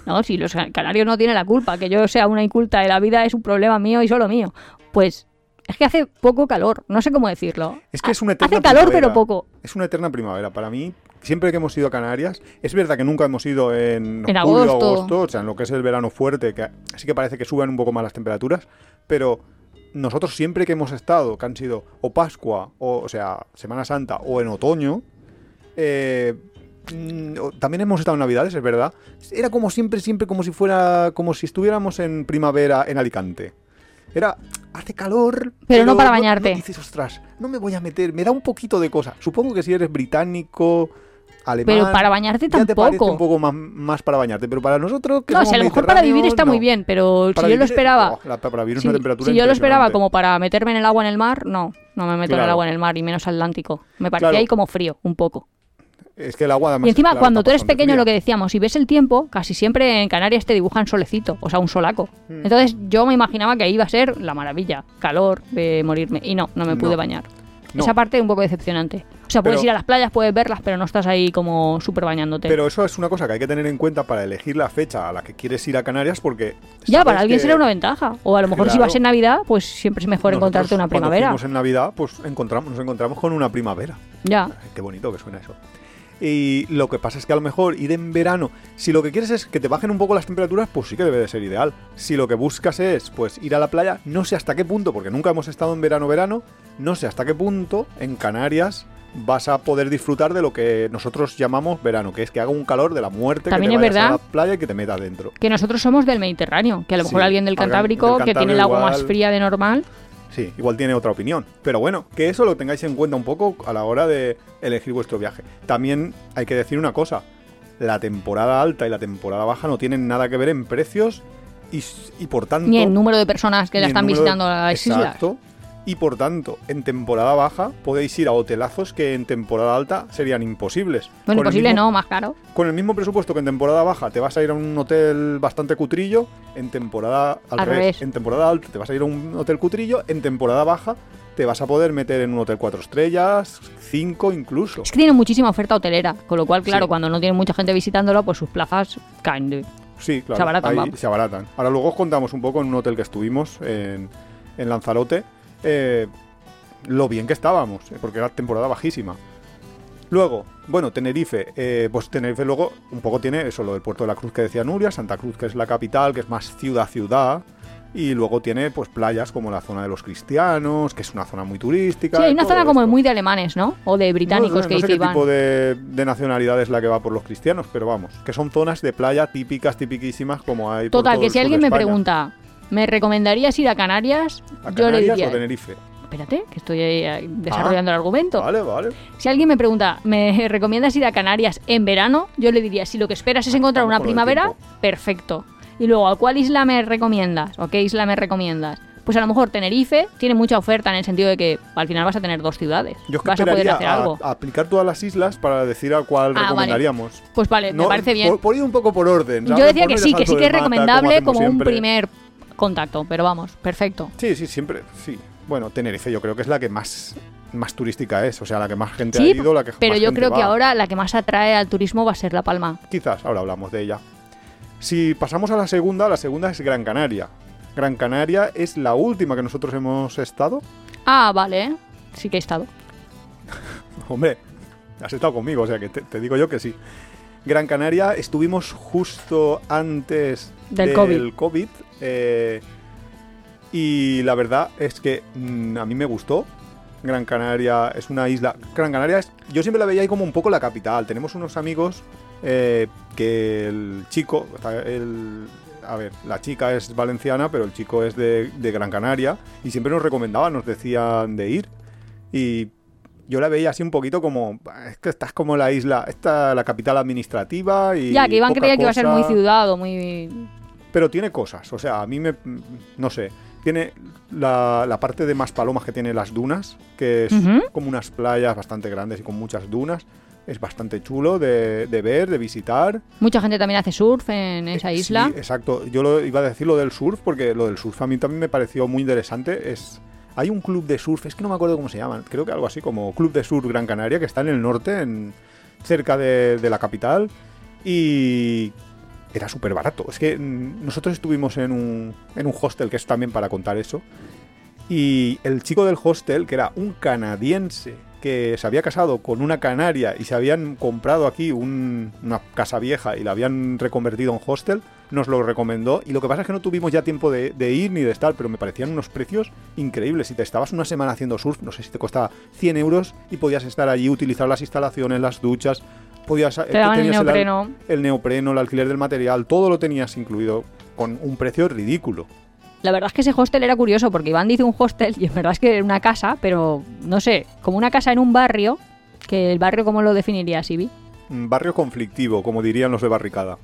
No, si los canarios no tienen la culpa, que yo sea una inculta de la vida es un problema mío y solo mío. Pues es que hace poco calor, no sé cómo decirlo. Es que es una eterna Hace calor, primavera. pero poco. Es una eterna primavera. Para mí, siempre que hemos ido a Canarias, es verdad que nunca hemos ido en, En julio, agosto. agosto, o sea, en lo que es el verano fuerte, que sí que parece que suben un poco más las temperaturas, pero nosotros siempre que hemos estado, que han sido o Pascua, o, o sea, Semana Santa, o en otoño, eh, mm, también hemos estado en Navidades, es verdad. Era como siempre, siempre como si fuera, como si estuviéramos en primavera en Alicante. Era, hace calor. Pero no para bañarte. dices, ostras, no me voy a meter, me da un poquito de cosa. Supongo que si eres británico, alemán. Pero para bañarte ya te parece tampoco. un poco más, más para bañarte, pero para nosotros. Que No, somos si a lo mejor para vivir está muy bien, pero. Para si yo lo esperaba. oh, la- para vivir Si, una temperatura si yo lo esperaba como para meterme en el agua en el mar, no, no me meto en el agua en el mar y menos Atlántico. Me parecía Claro. ahí como frío, un poco. Es que el agua además, Y encima, claro, cuando tú eres pequeño, lo que decíamos, si ves el tiempo, casi siempre en Canarias te dibujan solecito, o sea, un solaco. Mm. Entonces yo me imaginaba que ahí iba a ser la maravilla, calor de morirme. Y no, no me pude No. bañar. No. Esa parte es un poco decepcionante. O sea, puedes Pero- ir a las playas, puedes verlas, pero no estás ahí como súper bañándote. Pero eso es una cosa que hay que tener en cuenta para elegir la fecha a la que quieres ir a Canarias porque... ya, para alguien que será una ventaja. O a lo mejor si vas en Navidad, pues siempre es mejor nosotros encontrarte una cuando primavera. fuimos en Navidad, pues encontramos, nos encontramos con una primavera. Ya. Qué bonito que suena eso. Y lo que pasa es que a lo mejor ir en verano, si lo que quieres es que te bajen un poco las temperaturas, pues sí que debe de ser ideal. Si lo que buscas es pues ir a la playa, no sé hasta qué punto, porque nunca hemos estado en verano verano, no sé hasta qué punto en Canarias vas a poder disfrutar de lo que nosotros llamamos verano, que es que haga un calor de la muerte, También que es te a verdad. la playa y que te metas dentro. Que nosotros somos del Mediterráneo, que a lo mejor Sí, alguien del Cantábrico, del que tiene el agua más fría de normal, Sí, igual tiene otra opinión. Pero bueno, que eso lo tengáis en cuenta un poco a la hora de elegir vuestro viaje. También hay que decir una cosa. La temporada alta y la temporada baja no tienen nada que ver en precios y, por tanto... ni en número de personas que en están número de- visitando las islas. Exacto. Y por tanto, en temporada baja podéis ir a hotelazos que en temporada alta serían imposibles. Bueno, imposible mismo- no, más caro. Con el mismo presupuesto que en temporada baja te vas a ir a un hotel bastante cutrillo, en temporada al, Al revés. revés. En temporada alta te vas a ir a un hotel cutrillo, en temporada baja te vas a poder meter en un hotel cuatro estrellas, cinco incluso. Es que tiene muchísima oferta hotelera, con lo cual, claro, Sí. cuando no tiene mucha gente visitándolo, pues sus plazas caen. de- Sí, claro. Se abaratan, ahí se abaratan. Ahora luego os contamos un poco en un hotel que estuvimos en, en Lanzarote, eh, lo bien que estábamos, eh, porque era temporada bajísima. Luego, bueno, Tenerife, eh, pues Tenerife luego un poco tiene eso, lo del Puerto de la Cruz que decía Nuria, Santa Cruz que es la capital, que es más ciudad-ciudad, y luego tiene pues playas como la zona de los cristianos, que es una zona muy turística. Sí, hay una zona como esto. muy de alemanes, ¿no? O de británicos no, no, que no sé qué Iván. tipo de, de nacionalidad es la que va por los cristianos, pero vamos, que son zonas de playa típicas, tipiquísimas como hay por Total, todo que si alguien me pregunta, ¿me recomendarías ir a Canarias? ¿A yo le Canarias diría. o Tenerife? Espérate, que estoy ahí, eh, desarrollando el argumento. Vale, vale. Si alguien me pregunta, ¿me recomiendas ir a Canarias en verano? Yo le diría, si lo que esperas es encontrar una primavera, perfecto. Y luego, ¿a cuál isla me recomiendas? ¿O qué isla me recomiendas? Pues a lo mejor Tenerife tiene mucha oferta en el sentido de que al final vas a tener dos ciudades. Yo es que vas a poder hacer algo. a aplicar todas las islas para decir a cuál Ah, vale. recomendaríamos. Pues vale, me parece bien. Por, por ir un poco por orden. Yo ¿sabes? decía Por que sí, que sí que es mata, recomendable como un primer contacto, pero vamos, perfecto. Sí, sí, siempre, sí. Bueno, Tenerife yo creo que es la que más, más turística es, o sea, la que más gente ha ido, la que pero más yo gente creo que ahora la que más atrae al turismo va a ser La Palma. Quizás, ahora hablamos de ella. Si pasamos a la segunda, la segunda es Gran Canaria. Gran Canaria es la última que nosotros hemos estado. Ah, vale, sí que he estado. (laughs) Hombre, has estado conmigo, o sea que te, te digo yo que sí. Gran Canaria estuvimos justo antes Del COVID. eh, y la verdad es que mm, a mí me gustó. Gran Canaria es una isla. Gran Canaria es. Yo siempre la veía ahí como un poco la capital. Tenemos unos amigos eh, que el chico. El, a ver, la chica es valenciana, pero el chico es de, de Gran Canaria. Y siempre nos recomendaban, nos decían de ir. Y yo la veía así un poquito como. Es que estás como la isla. Esta la capital administrativa. Y ya, que Iván creía que iba a ser muy ciudad o muy... Pero tiene cosas, o sea, a mí me... no sé, tiene la, la parte de más palomas que tiene las dunas, que es como unas playas bastante grandes y con muchas dunas. Es bastante chulo de, de ver, de visitar. Mucha gente también hace surf en esa Eh, isla. Sí, exacto. Yo lo, iba a decir lo del surf, porque lo del surf a mí también me pareció muy interesante. Es, hay un club de surf, es que no me acuerdo cómo se llaman, creo que algo así como Club de Surf Gran Canaria, que está en el norte, en, cerca de, de la capital. Y era súper barato. Es que mm, nosotros estuvimos en un, en un hostel, que es también para contar eso. Y el chico del hostel, que era un canadiense, que se había casado con una canaria y se habían comprado aquí un- una casa vieja y la habían reconvertido en hostel, nos lo recomendó. Y lo que pasa es que no tuvimos ya tiempo de, de ir ni de estar, pero me parecían unos precios increíbles. Si te estabas una semana haciendo surf, no sé si te costaba 100 euros y podías estar allí, utilizar las instalaciones, las duchas, podías... Te daban el neopreno. el neopreno, el alquiler del material, todo lo tenías incluido con un precio ridículo. La verdad es que ese hostel era curioso porque Iván dice un hostel y en verdad es que era una casa, pero no sé, como una casa en un barrio, que el barrio, ¿cómo lo definirías, Ibi? Un barrio conflictivo, como dirían los de barricada.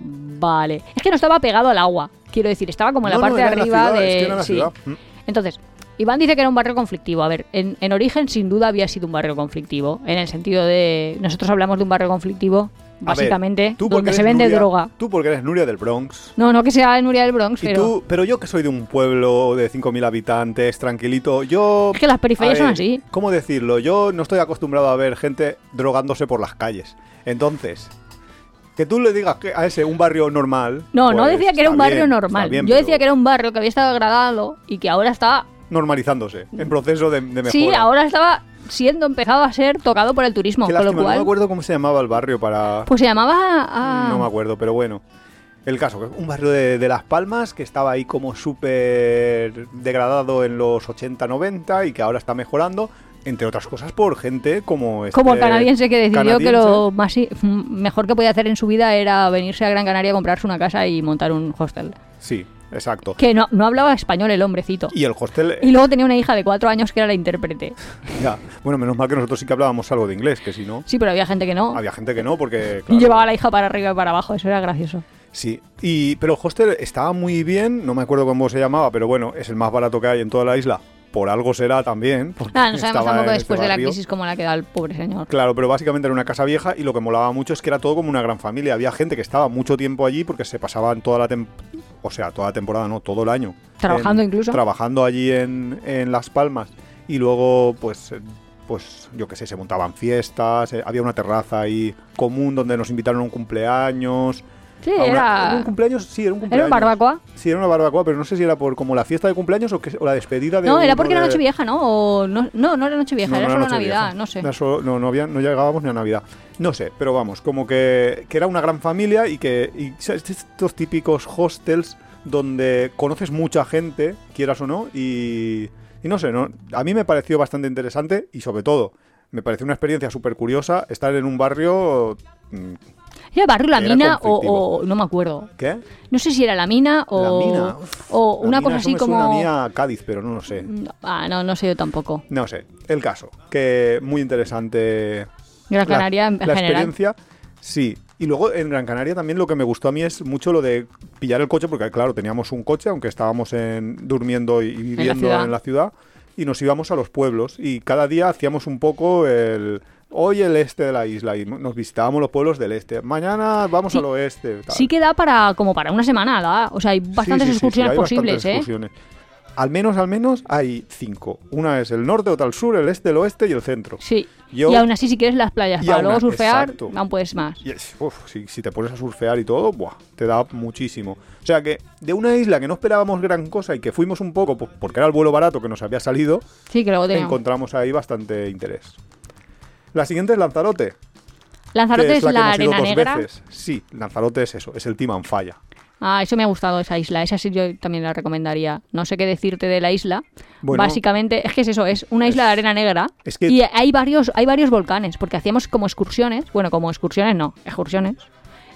Vale. Es que no estaba pegado al agua, quiero decir, estaba como en la no, parte era de la arriba ciudad, de. es que era la sí. ciudad. Entonces, Iván dice que era un barrio conflictivo. A ver, en, en origen sin duda había sido un barrio conflictivo, en el sentido de. Nosotros hablamos de un barrio conflictivo, ver, básicamente, tú porque donde se vende Nuria- droga. Tú porque eres Nuria del Bronx. No, no que sea Nuria del Bronx, pero. tú, pero yo que soy de un pueblo de 5.000 habitantes, tranquilito, yo... Es que las periferias son ver, así. ¿Cómo decirlo? Yo no estoy acostumbrado a ver gente drogándose por las calles. Entonces, que tú le digas que a ese un barrio normal... No, no pues, decía que era un barrio bien, normal. bien, Yo pero decía que era un barrio que había estado degradado y que ahora está. Normalizándose, en proceso de, de mejora. Sí, ahora estaba siendo empezado a ser tocado por el turismo. Qué con lo lástima, no cual. me acuerdo cómo se llamaba el barrio para... Pues se llamaba. ah, No me acuerdo, pero bueno. El caso, un barrio de, de Las Palmas que estaba ahí como súper degradado en los 80-90 y que ahora está mejorando, entre otras cosas por gente como este Como el canadiense que decidió que lo más mejor que podía hacer en su vida era venirse a Gran Canaria a comprarse una casa y montar un hostel. Sí, exacto. Que no, no hablaba español el hombrecito. Y el hostel... Y luego tenía una hija de cuatro años que era la intérprete. ya, bueno, menos mal que nosotros sí que hablábamos algo de inglés, que si no... Sí, pero había gente que no. Había gente que no, porque... Claro, llevaba a la hija para arriba y para abajo, eso era gracioso. Sí, y, pero el hostel estaba muy bien, no me acuerdo cómo se llamaba, pero bueno, es el más barato que hay en toda la isla. Por algo será también. Ah, no sabemos tampoco después de la crisis cómo la queda el pobre señor. Claro, pero básicamente era una casa vieja y lo que molaba mucho es que era todo como una gran familia. Había gente que estaba mucho tiempo allí porque se pasaban toda la temporada, o sea, toda la temporada, no, todo el año. Trabajando En- incluso. Trabajando allí en, en Las Palmas. Y luego, pues, eh, pues yo qué sé, se montaban fiestas, eh, había una terraza ahí común donde nos invitaron a un cumpleaños. Sí, una- era. un cumpleaños? Sí, era un Era cumpleaños. un barbacoa. Sí, era una barbacoa, pero no sé si era por como la fiesta de cumpleaños o, que, o la despedida de No, era porque era Nochevieja, ¿no? O no, no, no era Nochevieja, no, era no solo. Navidad, no sé. Era solo- no, no, había- no llegábamos ni a Navidad. No sé, pero vamos, como que, que era una gran familia y que y ¿sabes? estos típicos hostels donde conoces mucha gente, quieras o no, y, y no sé, ¿no? a mí me pareció bastante interesante y sobre todo me pareció una experiencia súper curiosa estar en un barrio... ¿Era Barrio La Mina o, no me acuerdo? ¿Qué? No sé si era La Mina o, La mina. uf, o la una mina, cosa eso así suena como... a mí a Cádiz, pero no lo sé. No, Ah, no, no sé yo tampoco. No sé, el caso, que muy interesante Gran la- Canaria en la general. experiencia, sí. Y luego en Gran Canaria también lo que me gustó a mí es mucho lo de pillar el coche, porque claro, teníamos un coche, aunque estábamos en, durmiendo y viviendo en la ciudad, y nos íbamos a los pueblos. Y cada día hacíamos un poco el... Hoy el este de la isla y nos visitábamos los pueblos del este. Mañana vamos Sí. al oeste. tal. Sí que da para como para una semana, da. O sea, hay bastantes sí, sí, sí, excursiones hay posibles, bastantes ¿eh? excursiones. Al menos, al menos hay cinco. Una es el norte, otra el sur, el este, el oeste y el centro. Sí. Yo- Y aún así, si quieres las playas para luego surfear, aún puedes más. Uf, si, si te pones a surfear y todo, buah, te da muchísimo. O sea que de una isla que no esperábamos gran cosa y que fuimos un poco, pues, porque era el vuelo barato que nos había salido, Sí, que luego tenemos. encontramos ahí bastante interés. La siguiente es Lanzarote. Lanzarote es la, que arena negra. veces. Sí, Lanzarote es eso, es el Timanfaya. Ah, eso me ha gustado, esa isla. Esa sí yo también la recomendaría. No sé qué decirte de la isla. Bueno. Básicamente, es que es eso, es una isla de arena negra. es que- Y hay varios, hay varios volcanes, porque hacíamos como excursiones, bueno, como excursiones no, excursiones,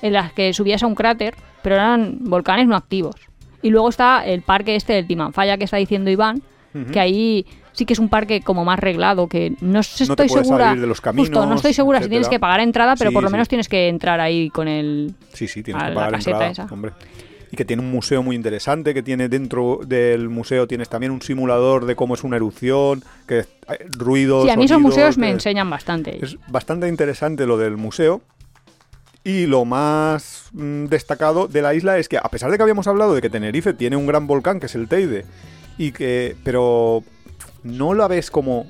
en las que subías a un cráter, pero eran volcanes no activos. Y luego está el parque este del Timanfaya que está diciendo Iván, que ahí sí que es un parque como más reglado, que no sé- No te estoy segura. salir de los justo, no caminos, estoy segura si tienes que pagar entrada, pero Sí, por lo sí. menos tienes que entrar ahí con el. Sí, sí, tienes a que la pagar caseta entrada, esa. hombre. Y que tiene un museo muy interesante, que tiene dentro del museo tienes también un simulador de cómo es una erupción, que eh, ruidos, Sí, a mí esos museos me que- enseñan bastante. Es bastante interesante lo del museo. Y lo más mm, destacado de la isla es que, a pesar de que habíamos hablado de que Tenerife tiene un gran volcán, que es el Teide, y que. pero no lo ves como.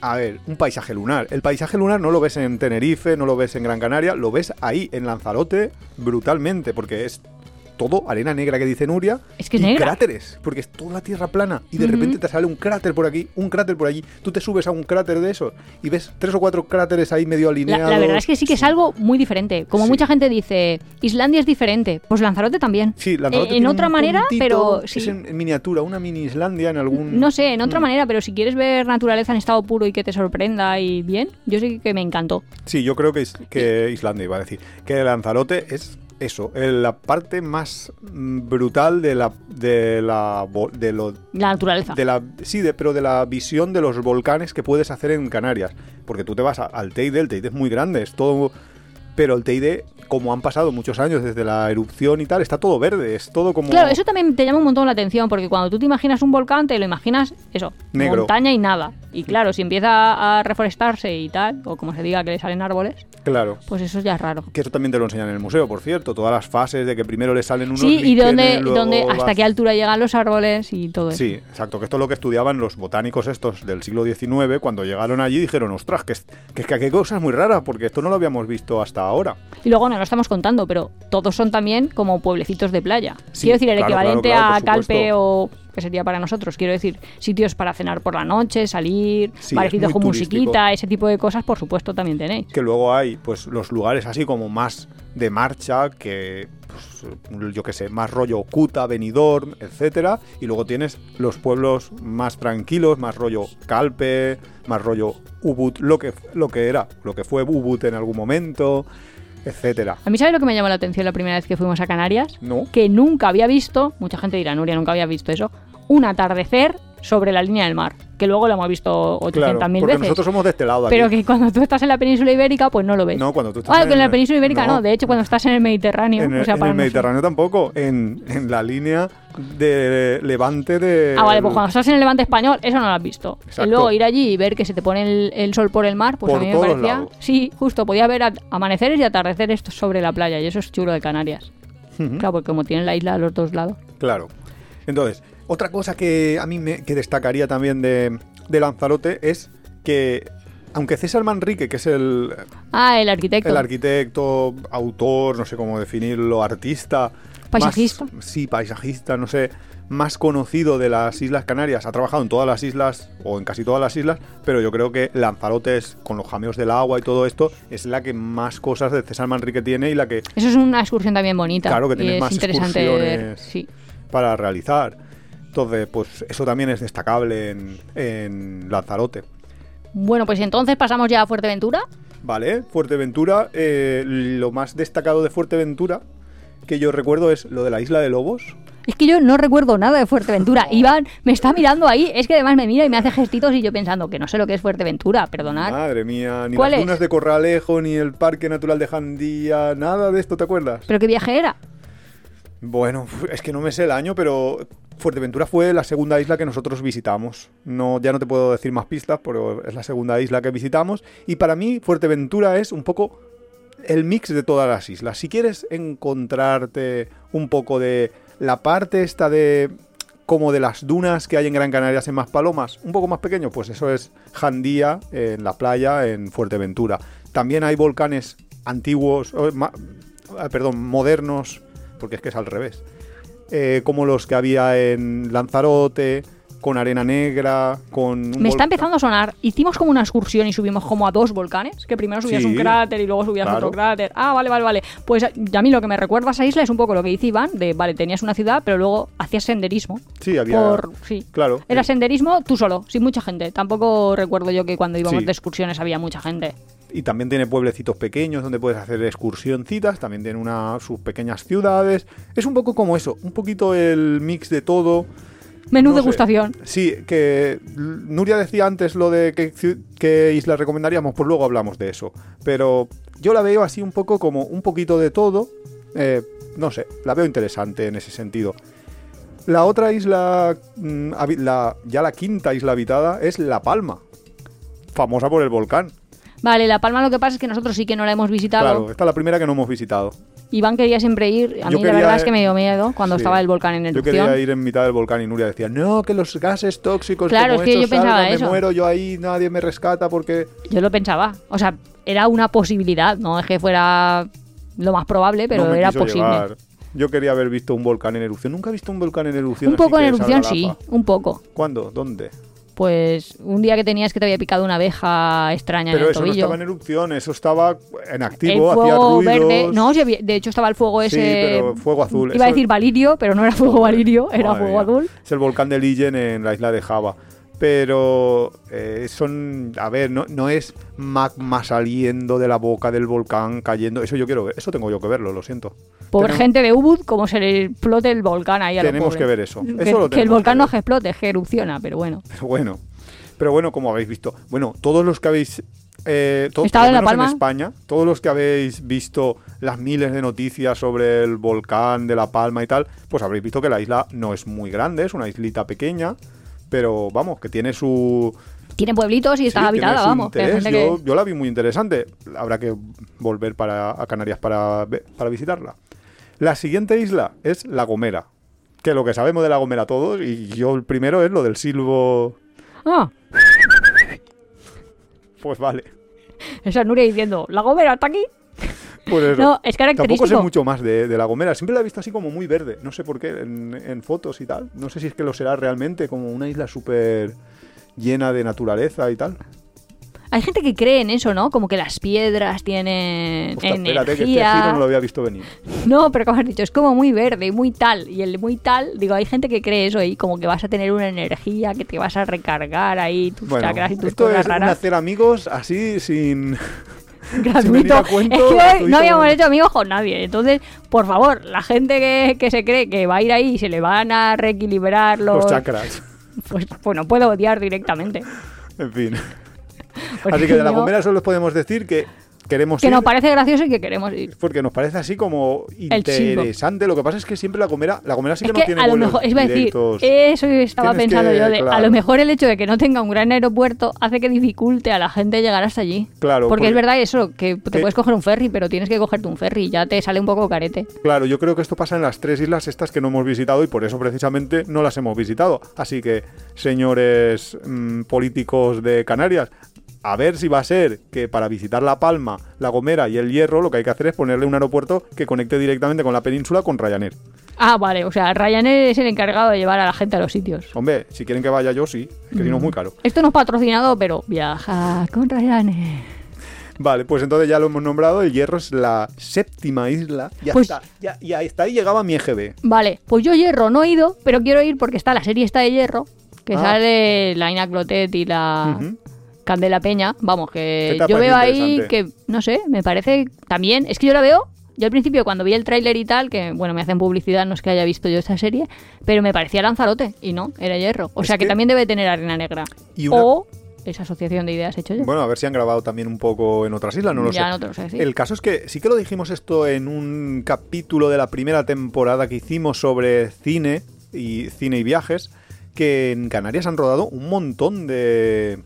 A ver, un paisaje lunar. El paisaje lunar no lo ves en Tenerife, no lo ves en Gran Canaria, lo ves ahí, en Lanzarote, brutalmente, porque es todo arena negra que dice Nuria. Es que es y negra. cráteres, porque es toda la tierra plana y de repente te sale un cráter por aquí, un cráter por allí. Tú te subes a un cráter de esos y ves tres o cuatro cráteres ahí medio alineados. la verdad es que sí que es algo muy diferente. Como Sí. mucha gente dice, Islandia es diferente, pues Lanzarote también. Sí, Lanzarote Eh, en otra un manera, puntito, pero es sí. en, en miniatura, una mini Islandia en algún. No sé, en otra Mm. manera, pero si quieres ver naturaleza en estado puro y que te sorprenda y bien, yo sí que me encantó. Sí, yo creo que Islandia iba a decir. Que Lanzarote es eso, eh, la parte más mm, brutal de la. de la. de lo. La naturaleza. De la, sí, de- pero de la visión de los volcanes que puedes hacer en Canarias. Porque tú te vas a- al Teide, el Teide es muy grande, es todo. Pero el Teide, como han pasado muchos años desde la erupción y tal, está todo verde, es todo como. Claro, eso también te llama un montón la atención, porque cuando tú te imaginas un volcán, te lo imaginas, eso, Negro. montaña y nada. Y claro, si empieza a reforestarse y tal, o como se diga que le salen árboles, Claro. pues eso ya es raro. Que eso también te lo enseñan en el museo, por cierto. Todas las fases de que primero le salen unos Sí, y dónde, dónde, hasta vas- qué altura llegan los árboles y todo eso. Sí, exacto, que esto es lo que estudiaban los botánicos estos del siglo XIX, cuando llegaron allí dijeron, ostras, que, es- que, hay cosas muy raras, porque esto no lo habíamos visto hasta ahora. Y luego no lo estamos contando, pero todos son también como pueblecitos de playa. Sí, quiero decir, el claro, equivalente claro, claro, a Calpe o que sería para nosotros. Quiero decir, sitios para cenar por la noche, salir, Sí, barecitos es con musiquita, ese tipo de cosas, por supuesto, también tenéis. Que luego hay, pues, los lugares así como más de marcha, que, pues, yo qué sé, más rollo Kuta, Benidorm, etcétera, y luego tienes los pueblos más tranquilos, más rollo Calpe, más rollo Ubud, lo que, lo que era, lo que fue Ubud en algún momento, etcétera. A mí, ¿sabes lo que me llamó la atención la primera vez que fuimos a Canarias? ¿No? Que nunca había visto, mucha gente dirá, Nuria, nunca había visto eso, un atardecer sobre la línea del mar. Que luego lo hemos visto 800.000 Claro, porque veces. nosotros somos de este lado aquí. Pero que cuando tú estás en la península ibérica, pues no lo ves. No, cuando tú estás Ah, en en la península ibérica no. no. De hecho, cuando estás en el Mediterráneo. En el, o sea, en para el Mediterráneo tampoco, en, en la línea de Levante de... Ah, vale, pues cuando estás en el Levante español, eso no lo has visto. Exacto. Y luego ir allí y ver que se te pone el, el sol por el mar, pues Por a mí me parecía. lados. Sí, justo, podía ver amaneceres y atardeceres sobre la playa, y eso es chulo de Canarias. Claro, porque como tienen la isla a los dos lados. Claro. Entonces, otra cosa que a mí me que destacaría también de, de Lanzarote es que, aunque César Manrique, que es el, Ah, el arquitecto. el arquitecto, autor, no sé cómo definirlo, artista... Paisajista. más- sí, paisajista, no sé, más conocido de las Islas Canarias. Ha trabajado en todas las islas, o en casi todas las islas, pero yo creo que Lanzarote, es, con los jameos del agua y todo esto, es la que más cosas de César Manrique tiene y la que Eso es una excursión también bonita. Claro que tiene más interesante ver. excursiones. Sí. para realizar. Entonces, pues eso también es destacable en, en Lanzarote. Bueno, pues entonces pasamos ya a Fuerteventura. Vale, Fuerteventura, eh, lo más destacado de Fuerteventura que yo recuerdo es lo de la isla de Lobos. Es que yo no recuerdo nada de Fuerteventura. Iván me está mirando ahí. Es que además me mira y me hace gestitos y yo pensando que no sé lo que es Fuerteventura, perdonad. Madre mía, ni ¿Cuál las dunas de Corralejo, ni el Parque Natural de Jandía, nada de esto, ¿te acuerdas? ¿Pero qué viaje era? Bueno, es que no me sé el año, pero Fuerteventura fue la segunda isla que nosotros visitamos. No, ya no te puedo decir más pistas, pero es la segunda isla que visitamos. Y para mí, Fuerteventura es un poco el mix de todas las islas. Si quieres encontrarte un poco de la parte esta de como de las dunas que hay en Gran Canaria en Maspalomas, un poco más pequeño, pues eso es Jandía en la playa en Fuerteventura. También hay volcanes antiguos, perdón, modernos, porque es que es al revés. Eh, como los que había en Lanzarote, con arena negra, con... Me está empezando a sonar. Hicimos como una excursión y subimos como a dos volcanes. Que primero subías Sí, un cráter y luego subías claro. otro cráter. Ah, vale, vale, vale. Pues a mí lo que me recuerda a esa isla es un poco lo que dice Iván: de vale, tenías una ciudad, pero luego hacías senderismo. Sí, había... Por. Sí. Claro. Era senderismo tú solo, sin mucha gente. Tampoco recuerdo yo que cuando íbamos Sí. de excursiones había mucha gente. Y también tiene pueblecitos pequeños donde puedes hacer excursioncitas, también tiene una, sus pequeñas ciudades. Es un poco como eso, un poquito el mix de todo. Menú No sé. degustación. Sí, que Nuria decía antes lo de qué, isla recomendaríamos, pues luego hablamos de eso. Pero yo la veo así un poco como un poquito de todo. eh, no sé, la veo interesante en ese sentido. La otra isla, mm, la, ya la quinta isla habitada, es La Palma. Famosa por el volcán. Vale, La Palma lo que pasa es que nosotros sí que no la hemos visitado. Claro, esta es la primera que no hemos visitado. Iván quería siempre ir. A Yo mí la verdad es que me dio miedo cuando sí. estaba el volcán en Yo erupción. quería ir en mitad del volcán y Nuria decía, no, que los gases tóxicos Claro, como es que estos yo pensaba eso. me muero yo ahí, nadie me rescata porque... Yo lo pensaba. O sea, era una posibilidad. No es que fuera lo más probable, pero no era posible. llevar. Yo quería haber visto un volcán en erupción. Nunca he visto un volcán en erupción. Un poco en erupción, sí, un poco. ¿Cuándo? ¿Dónde? Pues un día que tenías que te había picado una abeja extraña Pero en el eso no tobillo. estaba en erupción, eso estaba en el activo, hacía fuego ruidos. verde. No, sí de hecho estaba el fuego Sí, ese. pero fuego azul. Iba a decir valirio, pero no era fuego valirio, era Madre fuego mía. azul. Es el volcán de Ligen en la isla de Java. Pero eh, son, a ver, no, no es magma saliendo de la boca del volcán cayendo. Eso yo quiero ver, eso tengo yo que verlo, lo siento. Pobre Tenemos- gente de Ubud, como se le explote el volcán ahí a Tenemos que ver eso. Que, Eso lo que el volcán no es que explote, es que erupciona, pero bueno. (laughs) Pero bueno, pero bueno, como habéis visto, bueno, todos los que habéis eh, to- ¿Estado por en La Palma? España, todos los que habéis visto las miles de noticias sobre el volcán de La Palma y tal, pues habréis visto que la isla no es muy grande, es una islita pequeña, pero vamos, que tiene su Tiene pueblitos y está sí, habitada, vamos. que que- yo, la vi muy interesante. Habrá que volver para, a Canarias para, para visitarla. La siguiente isla es La Gomera. Que lo que sabemos de La Gomera todos, y yo el primero es lo del silbo. Ah, Pues vale. esa Nuria diciendo, la gomera está aquí. Pues eso. No, es Tampoco sé característico. mucho más de, de La Gomera. Siempre la he visto así como muy verde. No sé por qué, en, en fotos y tal. No sé si es que lo será realmente como una isla súper llena de naturaleza y tal. Hay gente que cree en eso, ¿no? Como que las piedras tienen energía. espérate, que este giro no lo había visto venir. (laughs) No, pero como has dicho, es como muy verde y muy tal. Y el muy tal, digo, hay gente que cree eso ahí, como que vas a tener una energía, que te vas a recargar ahí tus Bueno, chakras y tus esto cosas es raras. hacer amigos así sin... (laughs) Gratuito. cuento, es que gratuito. no habíamos hecho amigos con nadie. Entonces, por favor, la gente que, que se cree que va a ir ahí y se le van a reequilibrar los. los chakras. Pues, pues no puedo odiar directamente. En fin. (laughs) Porque Así que de La Gomera solo les podemos decir que queremos Que ir nos parece gracioso y que queremos ir. porque nos parece así como interesante. Lo que pasa es que siempre La Gomera, La Gomera sí Es que, que no tiene a lo mejor, iba a decir, eso estaba Tienes pensando que- yo, de, a lo mejor el hecho de que no tenga un gran aeropuerto hace que dificulte a la gente llegar hasta allí. Claro, porque, porque- es verdad eso, que te puedes coger un ferry, pero tienes que cogerte un ferry y ya te sale un poco carete. Claro, yo creo que esto pasa en las tres islas estas que no hemos visitado y por eso precisamente no las hemos visitado. Así que, señores mm, políticos de Canarias, a ver si va a ser que para visitar La Palma, La Gomera y El Hierro lo que hay que hacer es ponerle un aeropuerto que conecte directamente con la península con Ryanair. Ah, vale, o sea, Ryanair es el encargado de llevar a la gente a los sitios. Hombre, si quieren que vaya yo, sí, es que si no es muy caro. Esto no es patrocinado, pero viaja con Ryanair. Vale, pues entonces ya lo hemos nombrado, El Hierro es la séptima isla. Ya Pues- está, ya, y hasta ahí llegaba mi EGB. Vale, pues yo Hierro no he ido, pero quiero ir porque está la serie esta de Hierro, que Ah. sale la Ina Clotet y la. Candela Peña. Vamos, que ¿Qué te ha yo veo ahí que, no sé, me parece también, es que yo la veo, yo al principio cuando vi el tráiler y tal, que bueno, me hacen publicidad, no es que haya visto yo esta serie, pero me parecía Lanzarote y no, era Hierro. O Es sea que, que- también debe tener arena negra. Y una- O esa asociación de ideas hecho yo. Bueno, a ver si han grabado también un poco en otras islas, no lo ya sé. no te lo sé decir. El caso es que sí que lo dijimos esto en un capítulo de la primera temporada que hicimos sobre cine y cine y viajes, que en Canarias han rodado un montón de,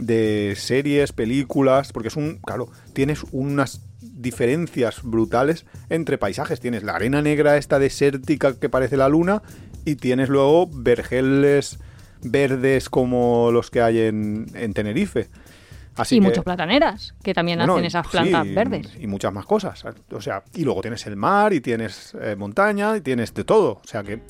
de series, películas, porque es un, claro, tienes unas diferencias brutales entre paisajes. Tienes la arena negra esta desértica que parece la luna y tienes luego vergeles verdes como los que hay en, en Tenerife. Así y que- muchos plataneras, que también bueno, hacen esas plantas verdes. Y muchas más cosas. O sea, y luego tienes el mar, y tienes eh, montaña, y tienes de todo. O sea que,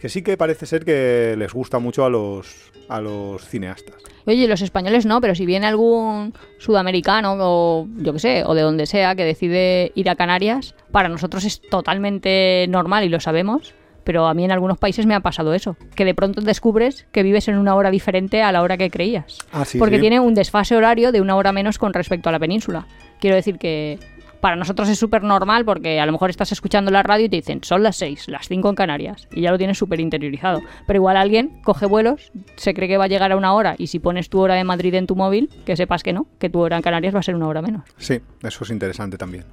que sí que parece ser que les gusta mucho a los, a los cineastas. Oye, los españoles no, pero si viene algún sudamericano o yo qué sé, o de donde sea, que decide ir a Canarias, para nosotros es totalmente normal y lo sabemos, pero a mí en algunos países me ha pasado eso, que de pronto descubres que vives en una hora diferente a la hora que creías. Ah, sí, porque sí. tiene un desfase horario de una hora menos con respecto a la península. Quiero decir que para nosotros es súper normal porque a lo mejor estás escuchando la radio y te dicen son las 6, las 5 en Canarias y ya lo tienes súper interiorizado. Pero igual alguien coge vuelos, se cree que va a llegar a una hora y si pones tu hora de Madrid en tu móvil, que sepas que no, que tu hora en Canarias va a ser una hora menos. Sí, eso es interesante también.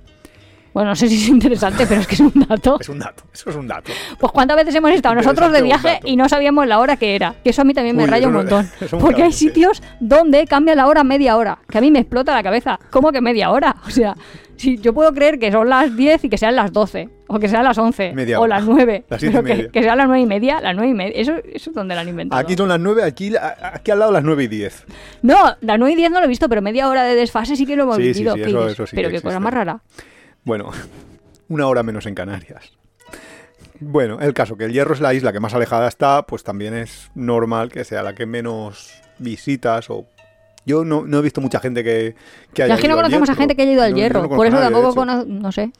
Bueno, no sé si es interesante, pero es que es un dato. (laughs) Es un dato, eso es un dato. Pues cuántas veces hemos estado nosotros de viaje y no sabíamos la hora que era. Que eso a mí también me Uy, raya un montón. (laughs) Porque hay sitios donde cambia la hora media hora. Que a mí me explota la cabeza. ¿Cómo que media hora? O sea, si yo puedo creer que son las 10 y que sean las 12. O que sean las 11. Media o hora. las 9. Las siete y pero que, que sean las 9 y media, las 9 y media. Eso, eso es donde la han inventado. Aquí son las 9, aquí, aquí al lado las 9 y 10. No, las 9 y 10 no lo he visto, pero media hora de desfase sí que lo hemos Sí, sí, vivido. sí, ¿Qué eso- eso sí pero que qué cosa más rara. Bueno, (laughs) una hora menos en Canarias. Bueno, el caso que el Hierro es la isla que más alejada está, pues también es normal que sea la que menos visitas o... Yo no, no he visto mucha gente que, que haya Ya es que no Hierro. gente que haya ido al No, hierro. no por conozco eso nadie, tampoco conozco. No sé.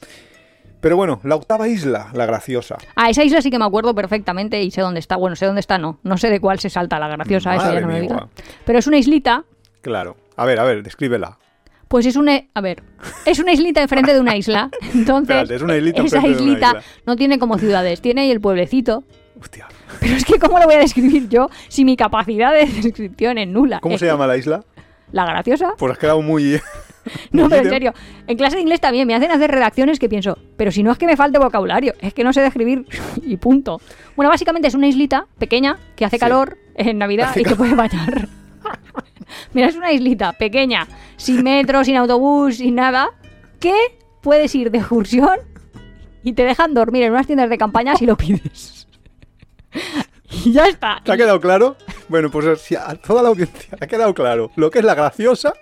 Pero bueno, la octava isla, la graciosa. Ah, esa isla sí que me acuerdo perfectamente y sé dónde está. Bueno, sé dónde está, no. No sé de cuál se salta la graciosa, esa Madre ya no me guau. Pero es una islita. Claro. A ver, a ver, descríbela. Pues es una. A ver. Es una islita enfrente de una isla. (laughs) (laughs) Entonces. Espérate, es una islita esa islita isla. no tiene como ciudades. Tiene ahí el pueblecito. Hostia. Pero es que, ¿cómo lo voy a describir yo si mi capacidad de descripción es nula? ¿Cómo Es se que llama la isla? La graciosa. Pues has quedado muy... (laughs) No, pero en serio. En clase de inglés también me hacen hacer redacciones que pienso, pero si no es que me falte vocabulario, es que no sé describir (laughs) y punto. Bueno, básicamente es una islita pequeña que hace Sí. calor en Navidad Hace y te puede bañar. (laughs) Mira, es una islita pequeña, sin metro, sin autobús, sin nada, que puedes ir de excursión y te dejan dormir en unas tiendas de campaña si lo pides. Y ya está. ¿Te ha quedado claro? Bueno, pues si a toda la audiencia le ha quedado claro lo que es la graciosa,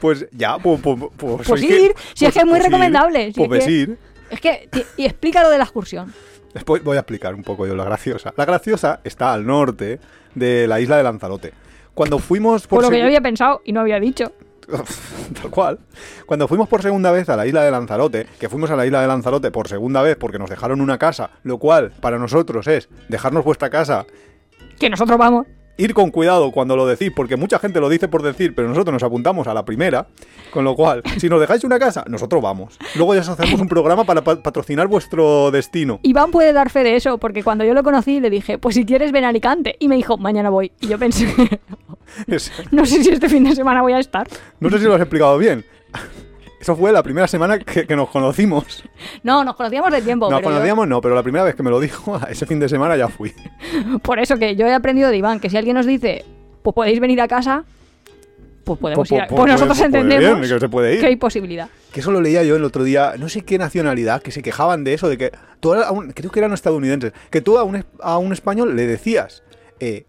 pues ya, pues... Pues, pues, Pues hay que- ir, si es que es muy ir, recomendable, si Pues es que- ir. Es que, y explica lo de la excursión. Después voy a explicar un poco yo la graciosa. La graciosa está al norte de la isla de Lanzarote. Cuando fuimos por, Por lo que yo había pensado y no había dicho. (laughs) Tal cual. Cuando fuimos por segunda vez a la isla de Lanzarote, que fuimos a la isla de Lanzarote por segunda vez porque nos dejaron una casa, lo cual para nosotros es dejarnos vuestra casa, Que nosotros vamos. ir con cuidado cuando lo decís, porque mucha gente lo dice por decir, pero nosotros nos apuntamos a la primera, con lo cual, si nos dejáis una casa, nosotros vamos. Luego ya os hacemos un programa para pa- patrocinar vuestro destino. Iván puede dar fe de eso, porque cuando yo lo conocí le dije, pues si quieres ven a Alicante. Y me dijo, mañana voy. Y yo pensé, (laughs) no sé si este fin de semana voy a estar. no sé si lo has explicado bien. Eso fue la primera semana que, que nos conocimos. No, nos conocíamos de tiempo. Nos pero yo- conocíamos, no, pero la primera vez que me lo dijo, (laughs) ese fin de semana ya fui. por eso que yo he aprendido de Iván, que si alguien nos dice, pues podéis venir a casa, pues podemos Pues- ir a- pues- Pues nosotros pues entendemos bien, que se puede ir. que hay posibilidad. Que eso lo leía yo el otro día, no sé qué nacionalidad, que se quejaban de eso, de que tú a un- creo que eran estadounidenses, que tú a un, a un español le decías, eh,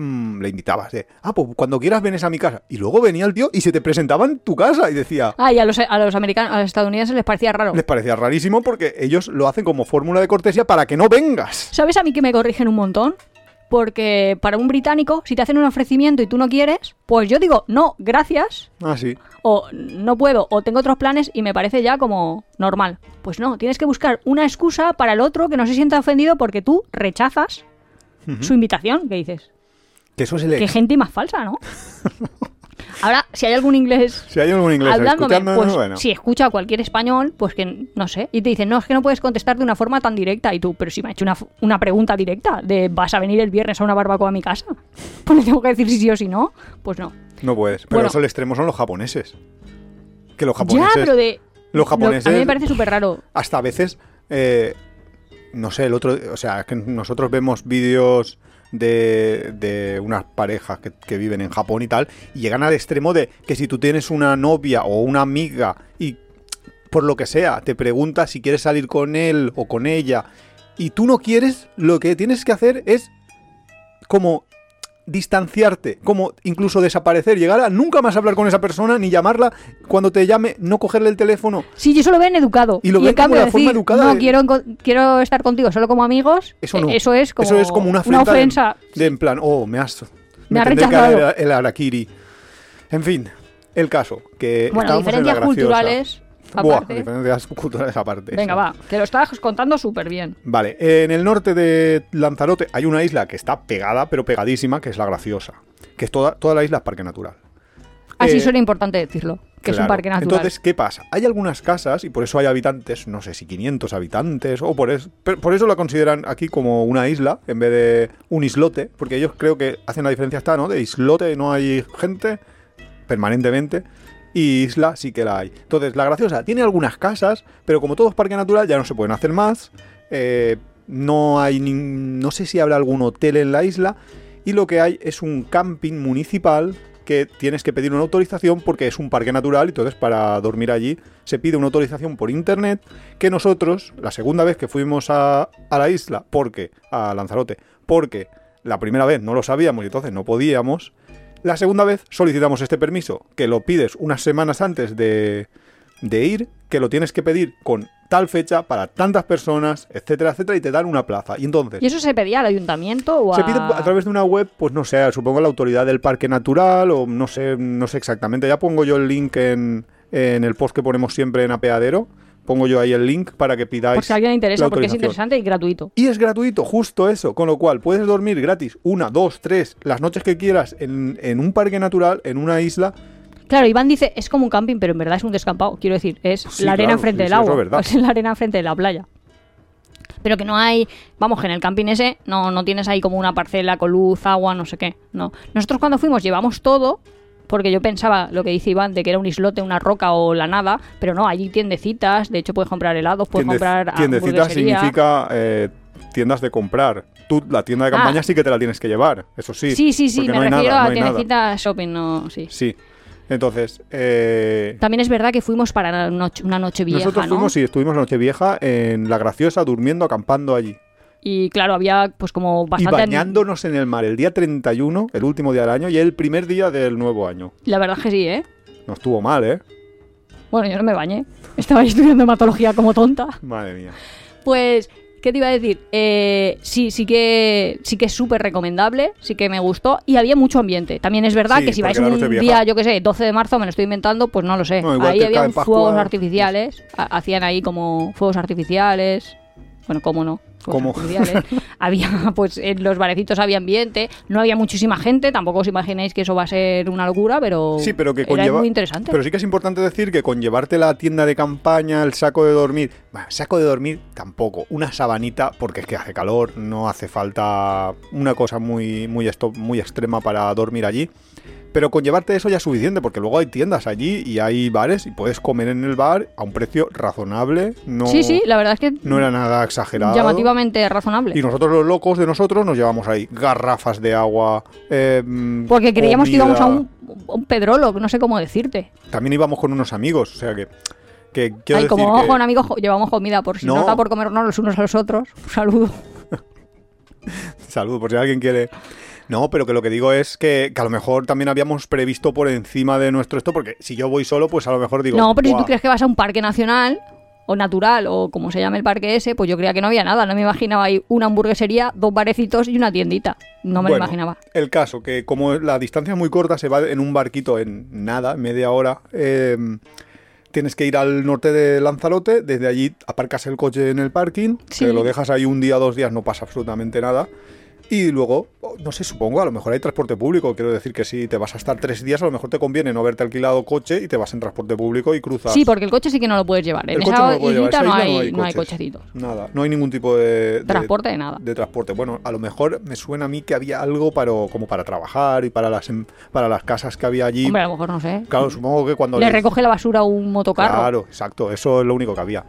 mm, le invitabas, de, ah, pues cuando quieras vienes a mi casa. Y luego venía el tío y se te presentaba en tu casa y decía, Ah, y a los, a los americanos, a los estadounidenses les parecía raro. les parecía rarísimo porque ellos lo hacen como fórmula de cortesía para que no vengas. ¿Sabes a mí que me corrigen un montón? Porque para un británico, si te hacen un ofrecimiento y tú no quieres, pues yo digo, no, gracias, Ah, sí. o no puedo, o tengo otros planes y me parece ya como normal. Pues no, tienes que buscar una excusa para el otro que no se sienta ofendido porque tú rechazas su invitación, que dices. Que eso es el Qué gente más falsa, ¿no? (laughs) Ahora, si hay algún inglés Si hay algún inglés hablándome, pues bueno. si escucha a cualquier español, pues que no sé, y te dicen, no, es que no puedes contestar de una forma tan directa, y tú, pero si me ha hecho una, una pregunta directa de vas a venir el viernes a una barbacoa a mi casa, (laughs) pues le tengo que decir si sí o si no, pues no. No puedes. Pero Bueno. eso el extremo son los japoneses. Que los japoneses... Ya, pero de... Los lo- japoneses... a mí me parece súper raro. hasta a veces, eh, no sé, el otro, o sea, es que nosotros vemos vídeos de, de unas parejas que, que viven en Japón y tal, y llegan al extremo de que si tú tienes una novia o una amiga y por lo que sea, te pregunta si quieres salir con él o con ella, y tú no quieres, lo que tienes que hacer es como distanciarte, como incluso desaparecer, llegar a nunca más hablar con esa persona, ni llamarla cuando te llame, no cogerle el teléfono. Sí, yo eso lo ven educado. Y lo en ven cambio la forma decir, educada no, de- quiero, quiero estar contigo solo como amigos, Eso no. eso es como, Eso es como una, de- ofensa. De, en plan, oh, me has. Me ha tendré que rechazado. el, el harakiri. En fin, el caso. Que Bueno, estábamos en la diferencias culturales, Buah, diferencias (laughs) culturales aparte. Venga, va, que lo estás contando súper bien. Vale, en el norte de Lanzarote hay una isla que está pegada, pero pegadísima, que es la Graciosa. Que es toda, toda la isla es parque natural. Así Eh, suena importante decirlo, que es un parque natural. Entonces, ¿qué pasa? Hay algunas casas, y por eso hay habitantes, no sé si 500 habitantes, o por eso, por eso la consideran aquí como una isla, en vez de un islote, porque ellos creo que hacen la diferencia está, ¿no? De islote no hay gente permanentemente, y isla sí que la hay. Entonces, la graciosa tiene algunas casas, pero como todo es parque natural, ya no se pueden hacer más. eh, no hay ni- no sé si habrá algún hotel en la isla, y lo que hay es un camping municipal que tienes que pedir una autorización porque es un parque natural y entonces para dormir allí se pide una autorización por internet que nosotros, la segunda vez que fuimos a, a la isla, porque, a Lanzarote, porque la primera vez no lo sabíamos y entonces no podíamos, la segunda vez solicitamos este permiso, que lo pides unas semanas antes de, de ir que lo tienes que pedir con tal fecha para tantas personas, etcétera, etcétera, y te dan una plaza. Y entonces... ¿Y eso se pedía al ayuntamiento o a...? Se pide a través de una web, pues no sé, supongo la autoridad del parque natural o no sé, no sé exactamente. Ya pongo yo el link en, en el post que ponemos siempre en Apeadero. Pongo yo ahí el link para que pidáis. Por si a alguien le interesa, porque es interesante y gratuito. Y es gratuito, justo eso. Con lo cual puedes dormir gratis una, dos, tres, las noches que quieras en, en un parque natural, en una isla. Claro, Iván dice, es como un camping, pero en verdad es un descampado. Quiero decir, es Sí, la arena claro, sí, del sí, agua. es la arena enfrente de la playa. Pero que no hay, vamos, que en el camping ese no, no tienes ahí como una parcela con luz, agua, no sé qué. No. Nosotros cuando fuimos llevamos todo, porque yo pensaba lo que dice Iván, de que era un islote, una roca o la nada, pero no, allí tiendecitas, de hecho puedes comprar helados, puedes comprar tiendecita hamburguesería. significa eh, tiendas de comprar. Tú, la tienda de Ah. campaña sí que te la tienes que llevar, eso sí. Sí, sí, sí, me no refiero nada, no a nada. tiendecitas shopping, no, sí. Sí. Entonces, eh, También es verdad que fuimos para la noche- una noche vieja, nosotros ¿no? fuimos y estuvimos la noche vieja en La Graciosa, durmiendo, acampando allí. Y claro, había pues como Y bastante... bañándonos en el mar el día 31, el último día del año, y el primer día del nuevo año. La verdad es que sí, ¿eh? No estuvo mal, ¿eh? Bueno, yo no me bañé. Estaba estudiando hematología como tonta. Madre mía. Pues, ¿qué te iba a decir? Eh, sí, sí que sí que es súper recomendable, sí que me gustó y había mucho ambiente. También es verdad Sí, que si vais un día, yo qué sé, 12 de marzo, me lo estoy inventando, pues no lo sé. No, ahí había fuegos artificiales, ha- hacían ahí como fuegos artificiales. Bueno, cómo no. Fuegos ¿Cómo? artificiales. (laughs) había, pues en los barecitos había ambiente, no había muchísima gente, tampoco os imagináis que eso va a ser una locura, pero, Sí, pero que era conlleva. muy interesante. Pero sí que es importante decir que con llevarte la tienda de campaña, el saco de dormir. Bueno, saco de dormir tampoco. Una sabanita, porque es que hace calor, no hace falta una cosa muy, muy, esto, muy extrema para dormir allí. Pero con llevarte eso ya es suficiente, porque luego hay tiendas allí y hay bares y puedes comer en el bar a un precio razonable. No, Sí, sí, la verdad es que no era nada exagerado. Razonable. Y nosotros los locos de nosotros nos llevamos ahí garrafas de agua. eh, Porque creíamos que íbamos a un, un pedrolo, no sé cómo decirte. También íbamos con unos amigos, o sea que... que quiero decir como que- con amigos llevamos comida, por si No. no está por comernos los unos a los otros. Un saludo. (laughs) Salud, por si alguien quiere... No, pero que lo que digo es que, que a lo mejor también habíamos previsto por encima de nuestro esto, porque si yo voy solo, pues a lo mejor digo... no, pero si "Buah, tú crees que vas a un parque nacional o natural o como se llame el parque ese, pues yo creía que no había nada. No me imaginaba ahí una hamburguesería, dos barecitos y una tiendita. No me lo imaginaba. El caso, que como la distancia es muy corta, se va en un barquito en nada, media hora. eh, tienes que ir al norte de Lanzarote, desde allí aparcas el coche en el parking, Sí. te lo dejas ahí un día, dos días, no pasa absolutamente nada. Y luego, oh, no sé, supongo, a lo mejor hay transporte público. Quiero decir que si te vas a estar tres días, a lo mejor te conviene no haberte alquilado coche y te vas en transporte público y cruzas. Sí, porque el coche sí que no lo puedes llevar. En El esa no llevar, esa no, isla hay, no hay no hay coches. cochecitos. Nada, no hay ningún tipo de, de- Transporte de nada. de transporte. Bueno, a lo mejor me suena a mí que había algo para, como para trabajar y para las, em- para las casas que había allí. Hombre, a lo mejor no sé. Claro, supongo que cuando... Le recoge la basura un motocarro. Claro, exacto, eso es lo único que había.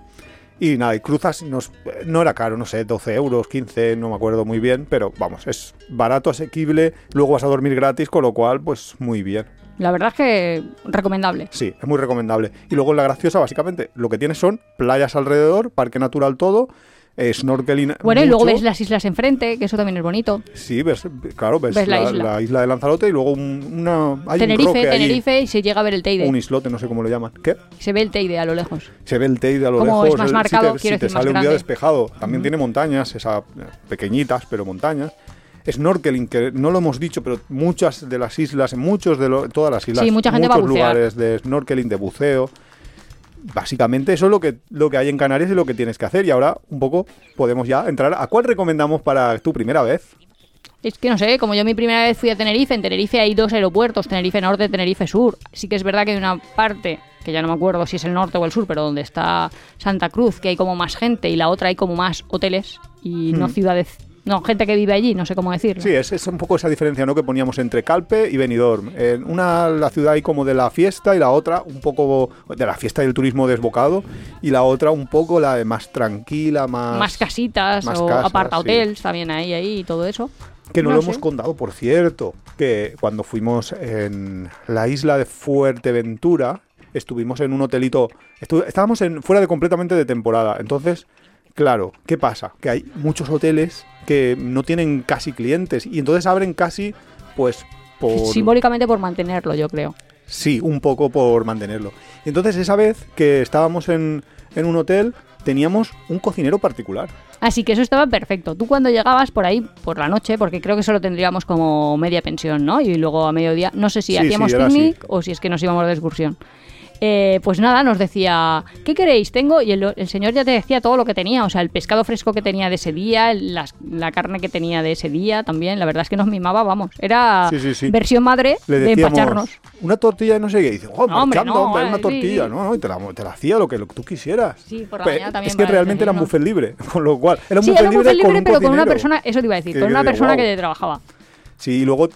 Y nada, y cruzas, nos- no era caro, no sé, 12 euros, 15, no me acuerdo muy bien, pero vamos, es barato, asequible, luego vas a dormir gratis, con lo cual, pues muy bien. La verdad es que recomendable. Sí, es muy recomendable. Y luego en La Graciosa, básicamente, lo que tienes son playas alrededor, parque natural todo, eh, snorkeling Bueno, y luego ves las islas enfrente, que eso también es bonito. Sí, ves, claro, ves, Ves la la, isla. la isla de Lanzarote y luego un, una... Hay un Tenerife, roque allí, Tenerife y se llega a ver el Teide. un islote, no sé cómo lo llaman. ¿Qué? Se ve el Teide a lo lejos. Se ve el Teide a lo Como lejos. es más marcado, si te, quiero si te más sale un día despejado. También tiene montañas, esa, pequeñitas, pero montañas. Snorkeling, que no lo hemos dicho, pero muchas de las islas, muchos de lo- todas las islas, Sí, mucha gente va a muchos lugares de snorkeling, de buceo. Básicamente eso es lo que, lo que hay en Canarias y lo que tienes que hacer. Y ahora un poco podemos ya entrar. ¿A cuál recomendamos para tu primera vez? Es que no sé, como yo mi primera vez fui a Tenerife, en Tenerife hay dos aeropuertos, Tenerife Norte, Tenerife Sur. Sí que es verdad que hay una parte, que ya no me acuerdo si es el norte o el sur, pero donde está Santa Cruz, que hay como más gente, y la otra hay como más hoteles y no Hmm. ciudades, no, gente que vive allí, no sé cómo decirlo. Sí, es, es un poco esa diferencia ¿no? que poníamos entre Calpe y Benidorm. En una, la ciudad ahí como de la fiesta y la otra un poco de la fiesta y el turismo desbocado y la otra un poco la de más tranquila, más... Más casitas más o casas, aparta sí. hotels también ahí, ahí y todo eso. Que no, No lo sé. hemos contado, por cierto, que cuando fuimos en la isla de Fuerteventura, estuvimos en un hotelito, estu- estábamos en, fuera de completamente de temporada, entonces, claro, ¿qué pasa? Que hay muchos hoteles que no tienen casi clientes y entonces abren casi, pues, por... Simbólicamente por mantenerlo, yo creo. Sí, un poco por mantenerlo. Entonces esa vez que estábamos en, en un hotel, teníamos un cocinero particular. Así que eso estaba perfecto. Tú cuando llegabas por ahí, por la noche, porque creo que solo tendríamos como media pensión, ¿no? Y luego a mediodía, no sé si Sí, hacíamos sí, picnic o si es que nos íbamos de excursión. Eh, pues nada, nos decía, ¿qué queréis? Tengo, y el, el señor ya te decía todo lo que tenía, o sea, el pescado fresco que tenía de ese día, el- las- la carne que tenía de ese día también, la verdad es que nos mimaba, vamos, era Sí, sí, sí. versión madre Le de empacharnos. una tortilla de no sé qué. Y dice, oh, No, hombre, no, hombre, eh, una sí, tortilla. No, no, y te la, te la hacía lo que, lo que tú quisieras. Sí, por la Pues, mañana también Es que realmente era un buffet libre, (laughs) con lo cual, era un buffet era un buffet libre, pero con una persona, eso te iba a decir, Que con una digo, persona que trabajaba. Sí, y luego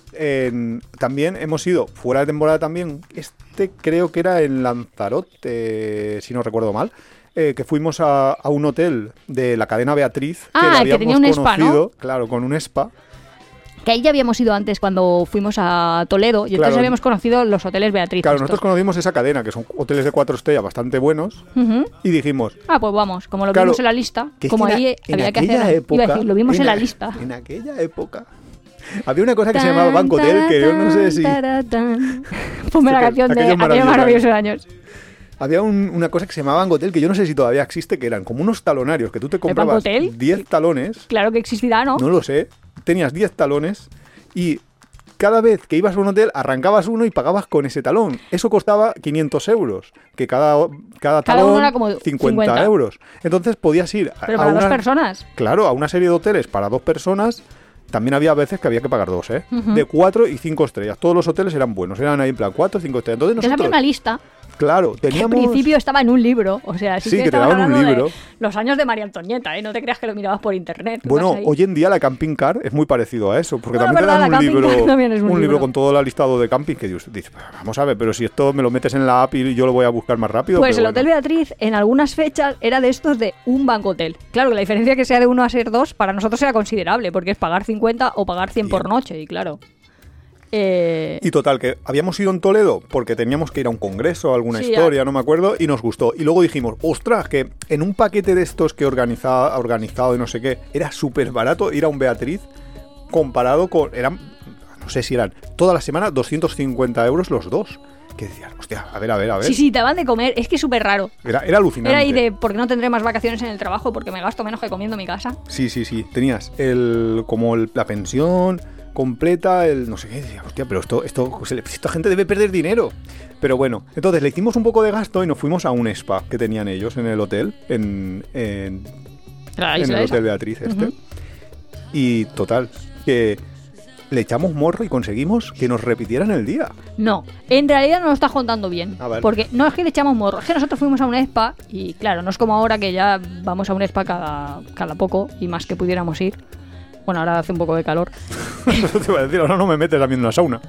también hemos ido fuera de temporada también. Este creo que era en Lanzarote, si no recuerdo mal. eh, que fuimos a, a un hotel de la cadena Beatriz. Ah, que, que habíamos tenía un spa, ¿no? conocido, Claro, con un spa. Que ahí ya habíamos ido antes cuando fuimos a Toledo y entonces Claro. habíamos conocido los hoteles Beatriz. Claro, estos. nosotros conocimos esa cadena, que son hoteles de cuatro estrellas bastante buenos. Y dijimos, Ah, pues vamos, como lo Claro, vimos en la lista, que como que ahí en había que hacer. época, iba a decir, lo vimos en, la lista. En aquella época. Había una cosa que se llamaba Banco Hotel, que yo no sé si. Ponme la canción de aquellos maravillosos maravillosos años. Había un- una cosa que se llamaba Banco Hotel, que yo no sé si todavía existe, que eran como unos talonarios, que tú te comprabas Hotel? 10 talones, Claro que existirá, ¿no? no lo sé, tenías 10 talones y cada vez que ibas a un hotel arrancabas uno y pagabas con ese talón. Eso costaba 500 euros, que cada, cada Cada talón era como 50, 50. euros. Entonces podías ir a, Pero a para dos una- personas. Claro, a una serie de hoteles para dos personas. También había veces que había que pagar dos, ¿eh? De cuatro y cinco estrellas. Todos los hoteles eran buenos, eran ahí en plan cuatro, cinco estrellas. Entonces nosotros, lista claro, que al teníamos... principio estaba en un libro. O sea, sí, Sí, que, que te daban un libro. los años de María Antonieta, ¿eh? No te creas que lo mirabas por internet. Bueno, hoy en día la camping car es muy parecido a eso, porque también verdad, te dan un libro, (laughs) también un libro libro. con todo el listado de camping que dices, dices, vamos a ver, pero si esto me lo metes en la app y yo lo voy a buscar más rápido. Pues el Hotel. Beatriz en algunas fechas era de estos de un banco hotel. Claro que la diferencia que sea de uno a ser dos para nosotros era considerable, porque es pagar 50 o pagar 100 por noche, y claro. Eh, Y total, que habíamos ido en Toledo porque teníamos que ir a un congreso, alguna Sí, historia, no me acuerdo, y nos gustó. Y luego dijimos, ostras, que en un paquete de estos que organiza, organizado y no sé qué, era súper barato ir a un Beatriz comparado con. Eran, no sé si eran toda la semana 250 euros los dos. Que decías, hostia, a ver, a ver, a ver. sí, sí, te van de comer, es que es súper raro. Era, era alucinante. Era ahí de, porque no tendré más vacaciones en el trabajo porque me gasto menos que comiendo en mi casa. Sí, sí, sí. Tenías el como el- la pensión completa, el no sé qué. Decía, hostia, pero esto, esto, esta gente debe perder dinero. Pero bueno, entonces le hicimos un poco de gasto y nos fuimos a un spa que tenían ellos en el hotel, en, en, el esa. Hotel Beatriz este. Y total, que le echamos morro y conseguimos que nos repitieran el día. No, en realidad no lo estás contando bien. A ver. Porque no es que le echamos morro, es que nosotros fuimos a un spa y claro, no es como ahora que ya vamos a un spa cada, cada poco y más que pudiéramos ir. Bueno, ahora hace un poco de calor. (laughs) Te iba a decir, ahora no me metes a mí en una sauna.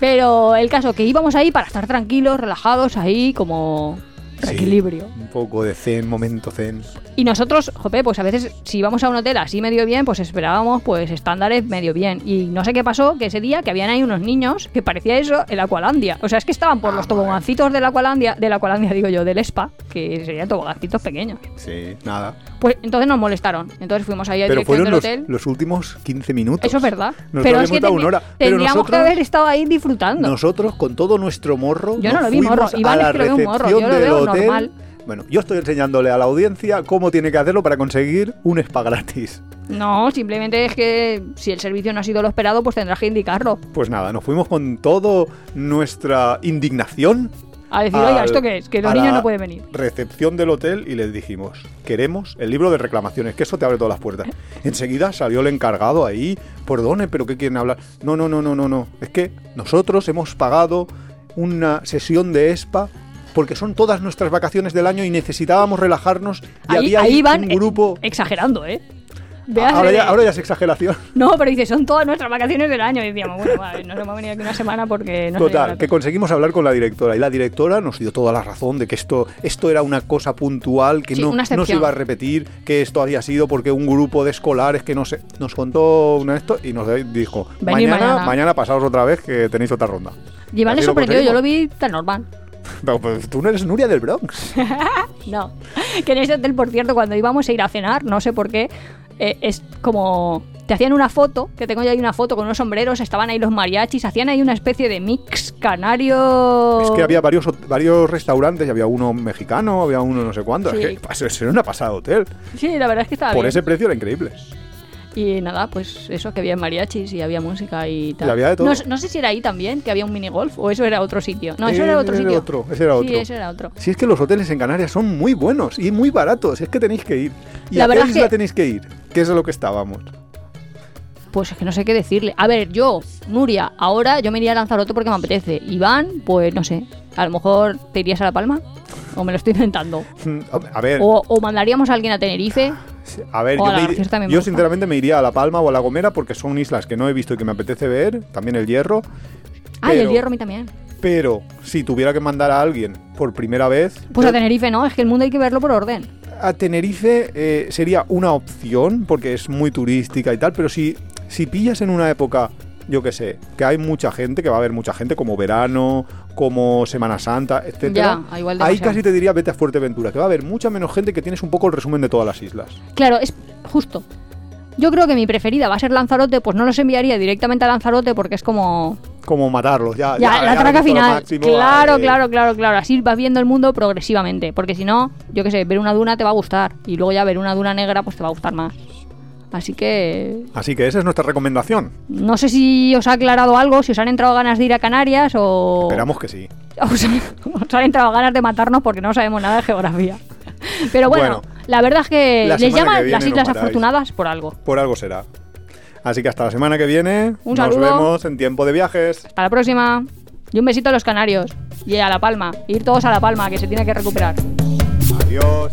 Pero el caso que íbamos ahí para estar tranquilos, relajados, ahí como Sí, equilibrio. Un poco de zen, momento zen. Y nosotros, jope, pues a veces si íbamos a un hotel así medio bien, pues esperábamos pues estándares medio bien. Y no sé qué pasó, que ese día que habían ahí unos niños que parecía eso el Aqualandia. O sea, es que estaban por Ah, los tobogancitos del Aqualandia, del Aqualandia digo yo, del Spa, que serían tobogancitos pequeños. Sí, nada. Pues entonces nos molestaron. Entonces fuimos ahí a Pero dirección fueron del los, hotel. los últimos 15 minutos. Eso es verdad. Nos pero es que una hora. Pero tendríamos nosotros- que haber estado ahí disfrutando. Nosotros, con todo nuestro morro, Yo no lo vi morro. Iván es que lo ve un morro. Yo lo veo normal. Bueno, yo estoy enseñándole a la audiencia cómo tiene que hacerlo para conseguir un spa gratis. No, simplemente es que si el servicio no ha sido lo esperado, pues tendrás que indicarlo. Pues nada, nos fuimos con todo nuestra indignación. A decir, oiga, ¿esto qué es? Que los niños no pueden venir. Recepción del hotel y les dijimos, queremos el libro de reclamaciones, que eso te abre todas las puertas. (laughs) Enseguida salió el encargado ahí, perdone, pero ¿qué quieren hablar? No, no, no, no, no, no. Es que nosotros hemos pagado una sesión de ESPA porque son todas nuestras vacaciones del año y necesitábamos relajarnos y Ahí, había ahí van un eh, grupo... exagerando, ¿eh? Ahora ya, ahora ya es exageración. (laughs) No, pero dice, son todas nuestras vacaciones del año. Y decíamos, bueno, vale, nos hemos venido aquí una semana porque no Total, que conseguimos hablar con la directora y la directora nos dio toda la razón de que esto, esto era una cosa puntual, que Sí, no, no se iba a repetir, que esto había sido porque un grupo de escolares que no sé, nos contó una esto y nos dijo, mañana, mañana". mañana pasaos otra vez que tenéis otra ronda. Iván Así le lo sorprendió, yo lo vi tan normal. (laughs) Pero, pues, tú no eres Nuria del Bronx. (laughs) No. que en ese hotel, por cierto, cuando íbamos a ir a cenar, no sé por qué, eh, es como te hacían una foto, que tengo ya ahí una foto con unos sombreros, estaban ahí los mariachis, hacían ahí una especie de mix canario. Es que había varios, varios restaurantes, había uno mexicano, había uno no sé cuánto. Sí. Es que eso era una pasada de hotel. Sí, la verdad es que estaba Por bien. ese precio era increíble. Y nada, pues eso, que había mariachis y había música y tal. Y había de todo. No, no sé si era ahí también, que había un minigolf, o eso era otro sitio. No, eso Eh, era otro sitio. otro, ese era Sí, otro. ese era otro. Si es que los hoteles en Canarias son muy buenos y muy baratos, es que tenéis que ir. ¿Y La a qué verdad es isla que- tenéis que ir? Que es a lo que estábamos. Pues es que no sé qué decirle. A ver, yo, Nuria, ahora yo me iría a Lanzarote porque me apetece. Iván, pues no sé. A lo mejor te irías a La Palma. O me lo estoy inventando. (laughs) A ver, O, o mandaríamos a alguien a Tenerife. A ver, o yo, a me ir- sinceramente me iría a La Palma o a La Gomera porque son islas que no he visto y que me apetece ver. También el Hierro. Ay, el Pero- hierro a mí también. Pero si tuviera que mandar a alguien por primera vez, Pues yo- a Tenerife no, es que el mundo hay que verlo por orden. a Tenerife eh, sería una opción porque es muy turística y tal, pero si, si pillas en una época, yo qué sé, que hay mucha gente, que va a haber mucha gente, como verano, como Semana Santa, etcétera, Ya, igual ahí casi te diría vete a Fuerteventura, que va a haber mucha menos gente que tienes un poco el resumen de todas las islas. Claro, es justo. Yo creo que mi preferida va a ser Lanzarote, pues no los enviaría directamente a Lanzarote porque es como... Como matarlos, ya. Ya, la traca final. máximo, claro, eh, claro, claro, claro. Así vas viendo el mundo progresivamente. Porque si no, yo qué sé, ver una duna te va a gustar. Y luego ya ver una duna negra, pues te va a gustar más. Así que Así que esa es nuestra recomendación. no sé si os ha aclarado algo, si os han entrado ganas de ir a Canarias o... Esperamos que sí. (laughs) os, os han entrado ganas de matarnos porque no sabemos nada de geografía. Pero bueno, Bueno, la verdad es que les que llaman las nos Islas. Afortunadas por algo. Por algo será. Así que hasta la semana que viene. Un nos saludo. vemos en tiempo de viajes. Hasta la próxima. Y un besito a los canarios. Y a La Palma. Ir todos a La Palma, que se tiene que recuperar. Adiós.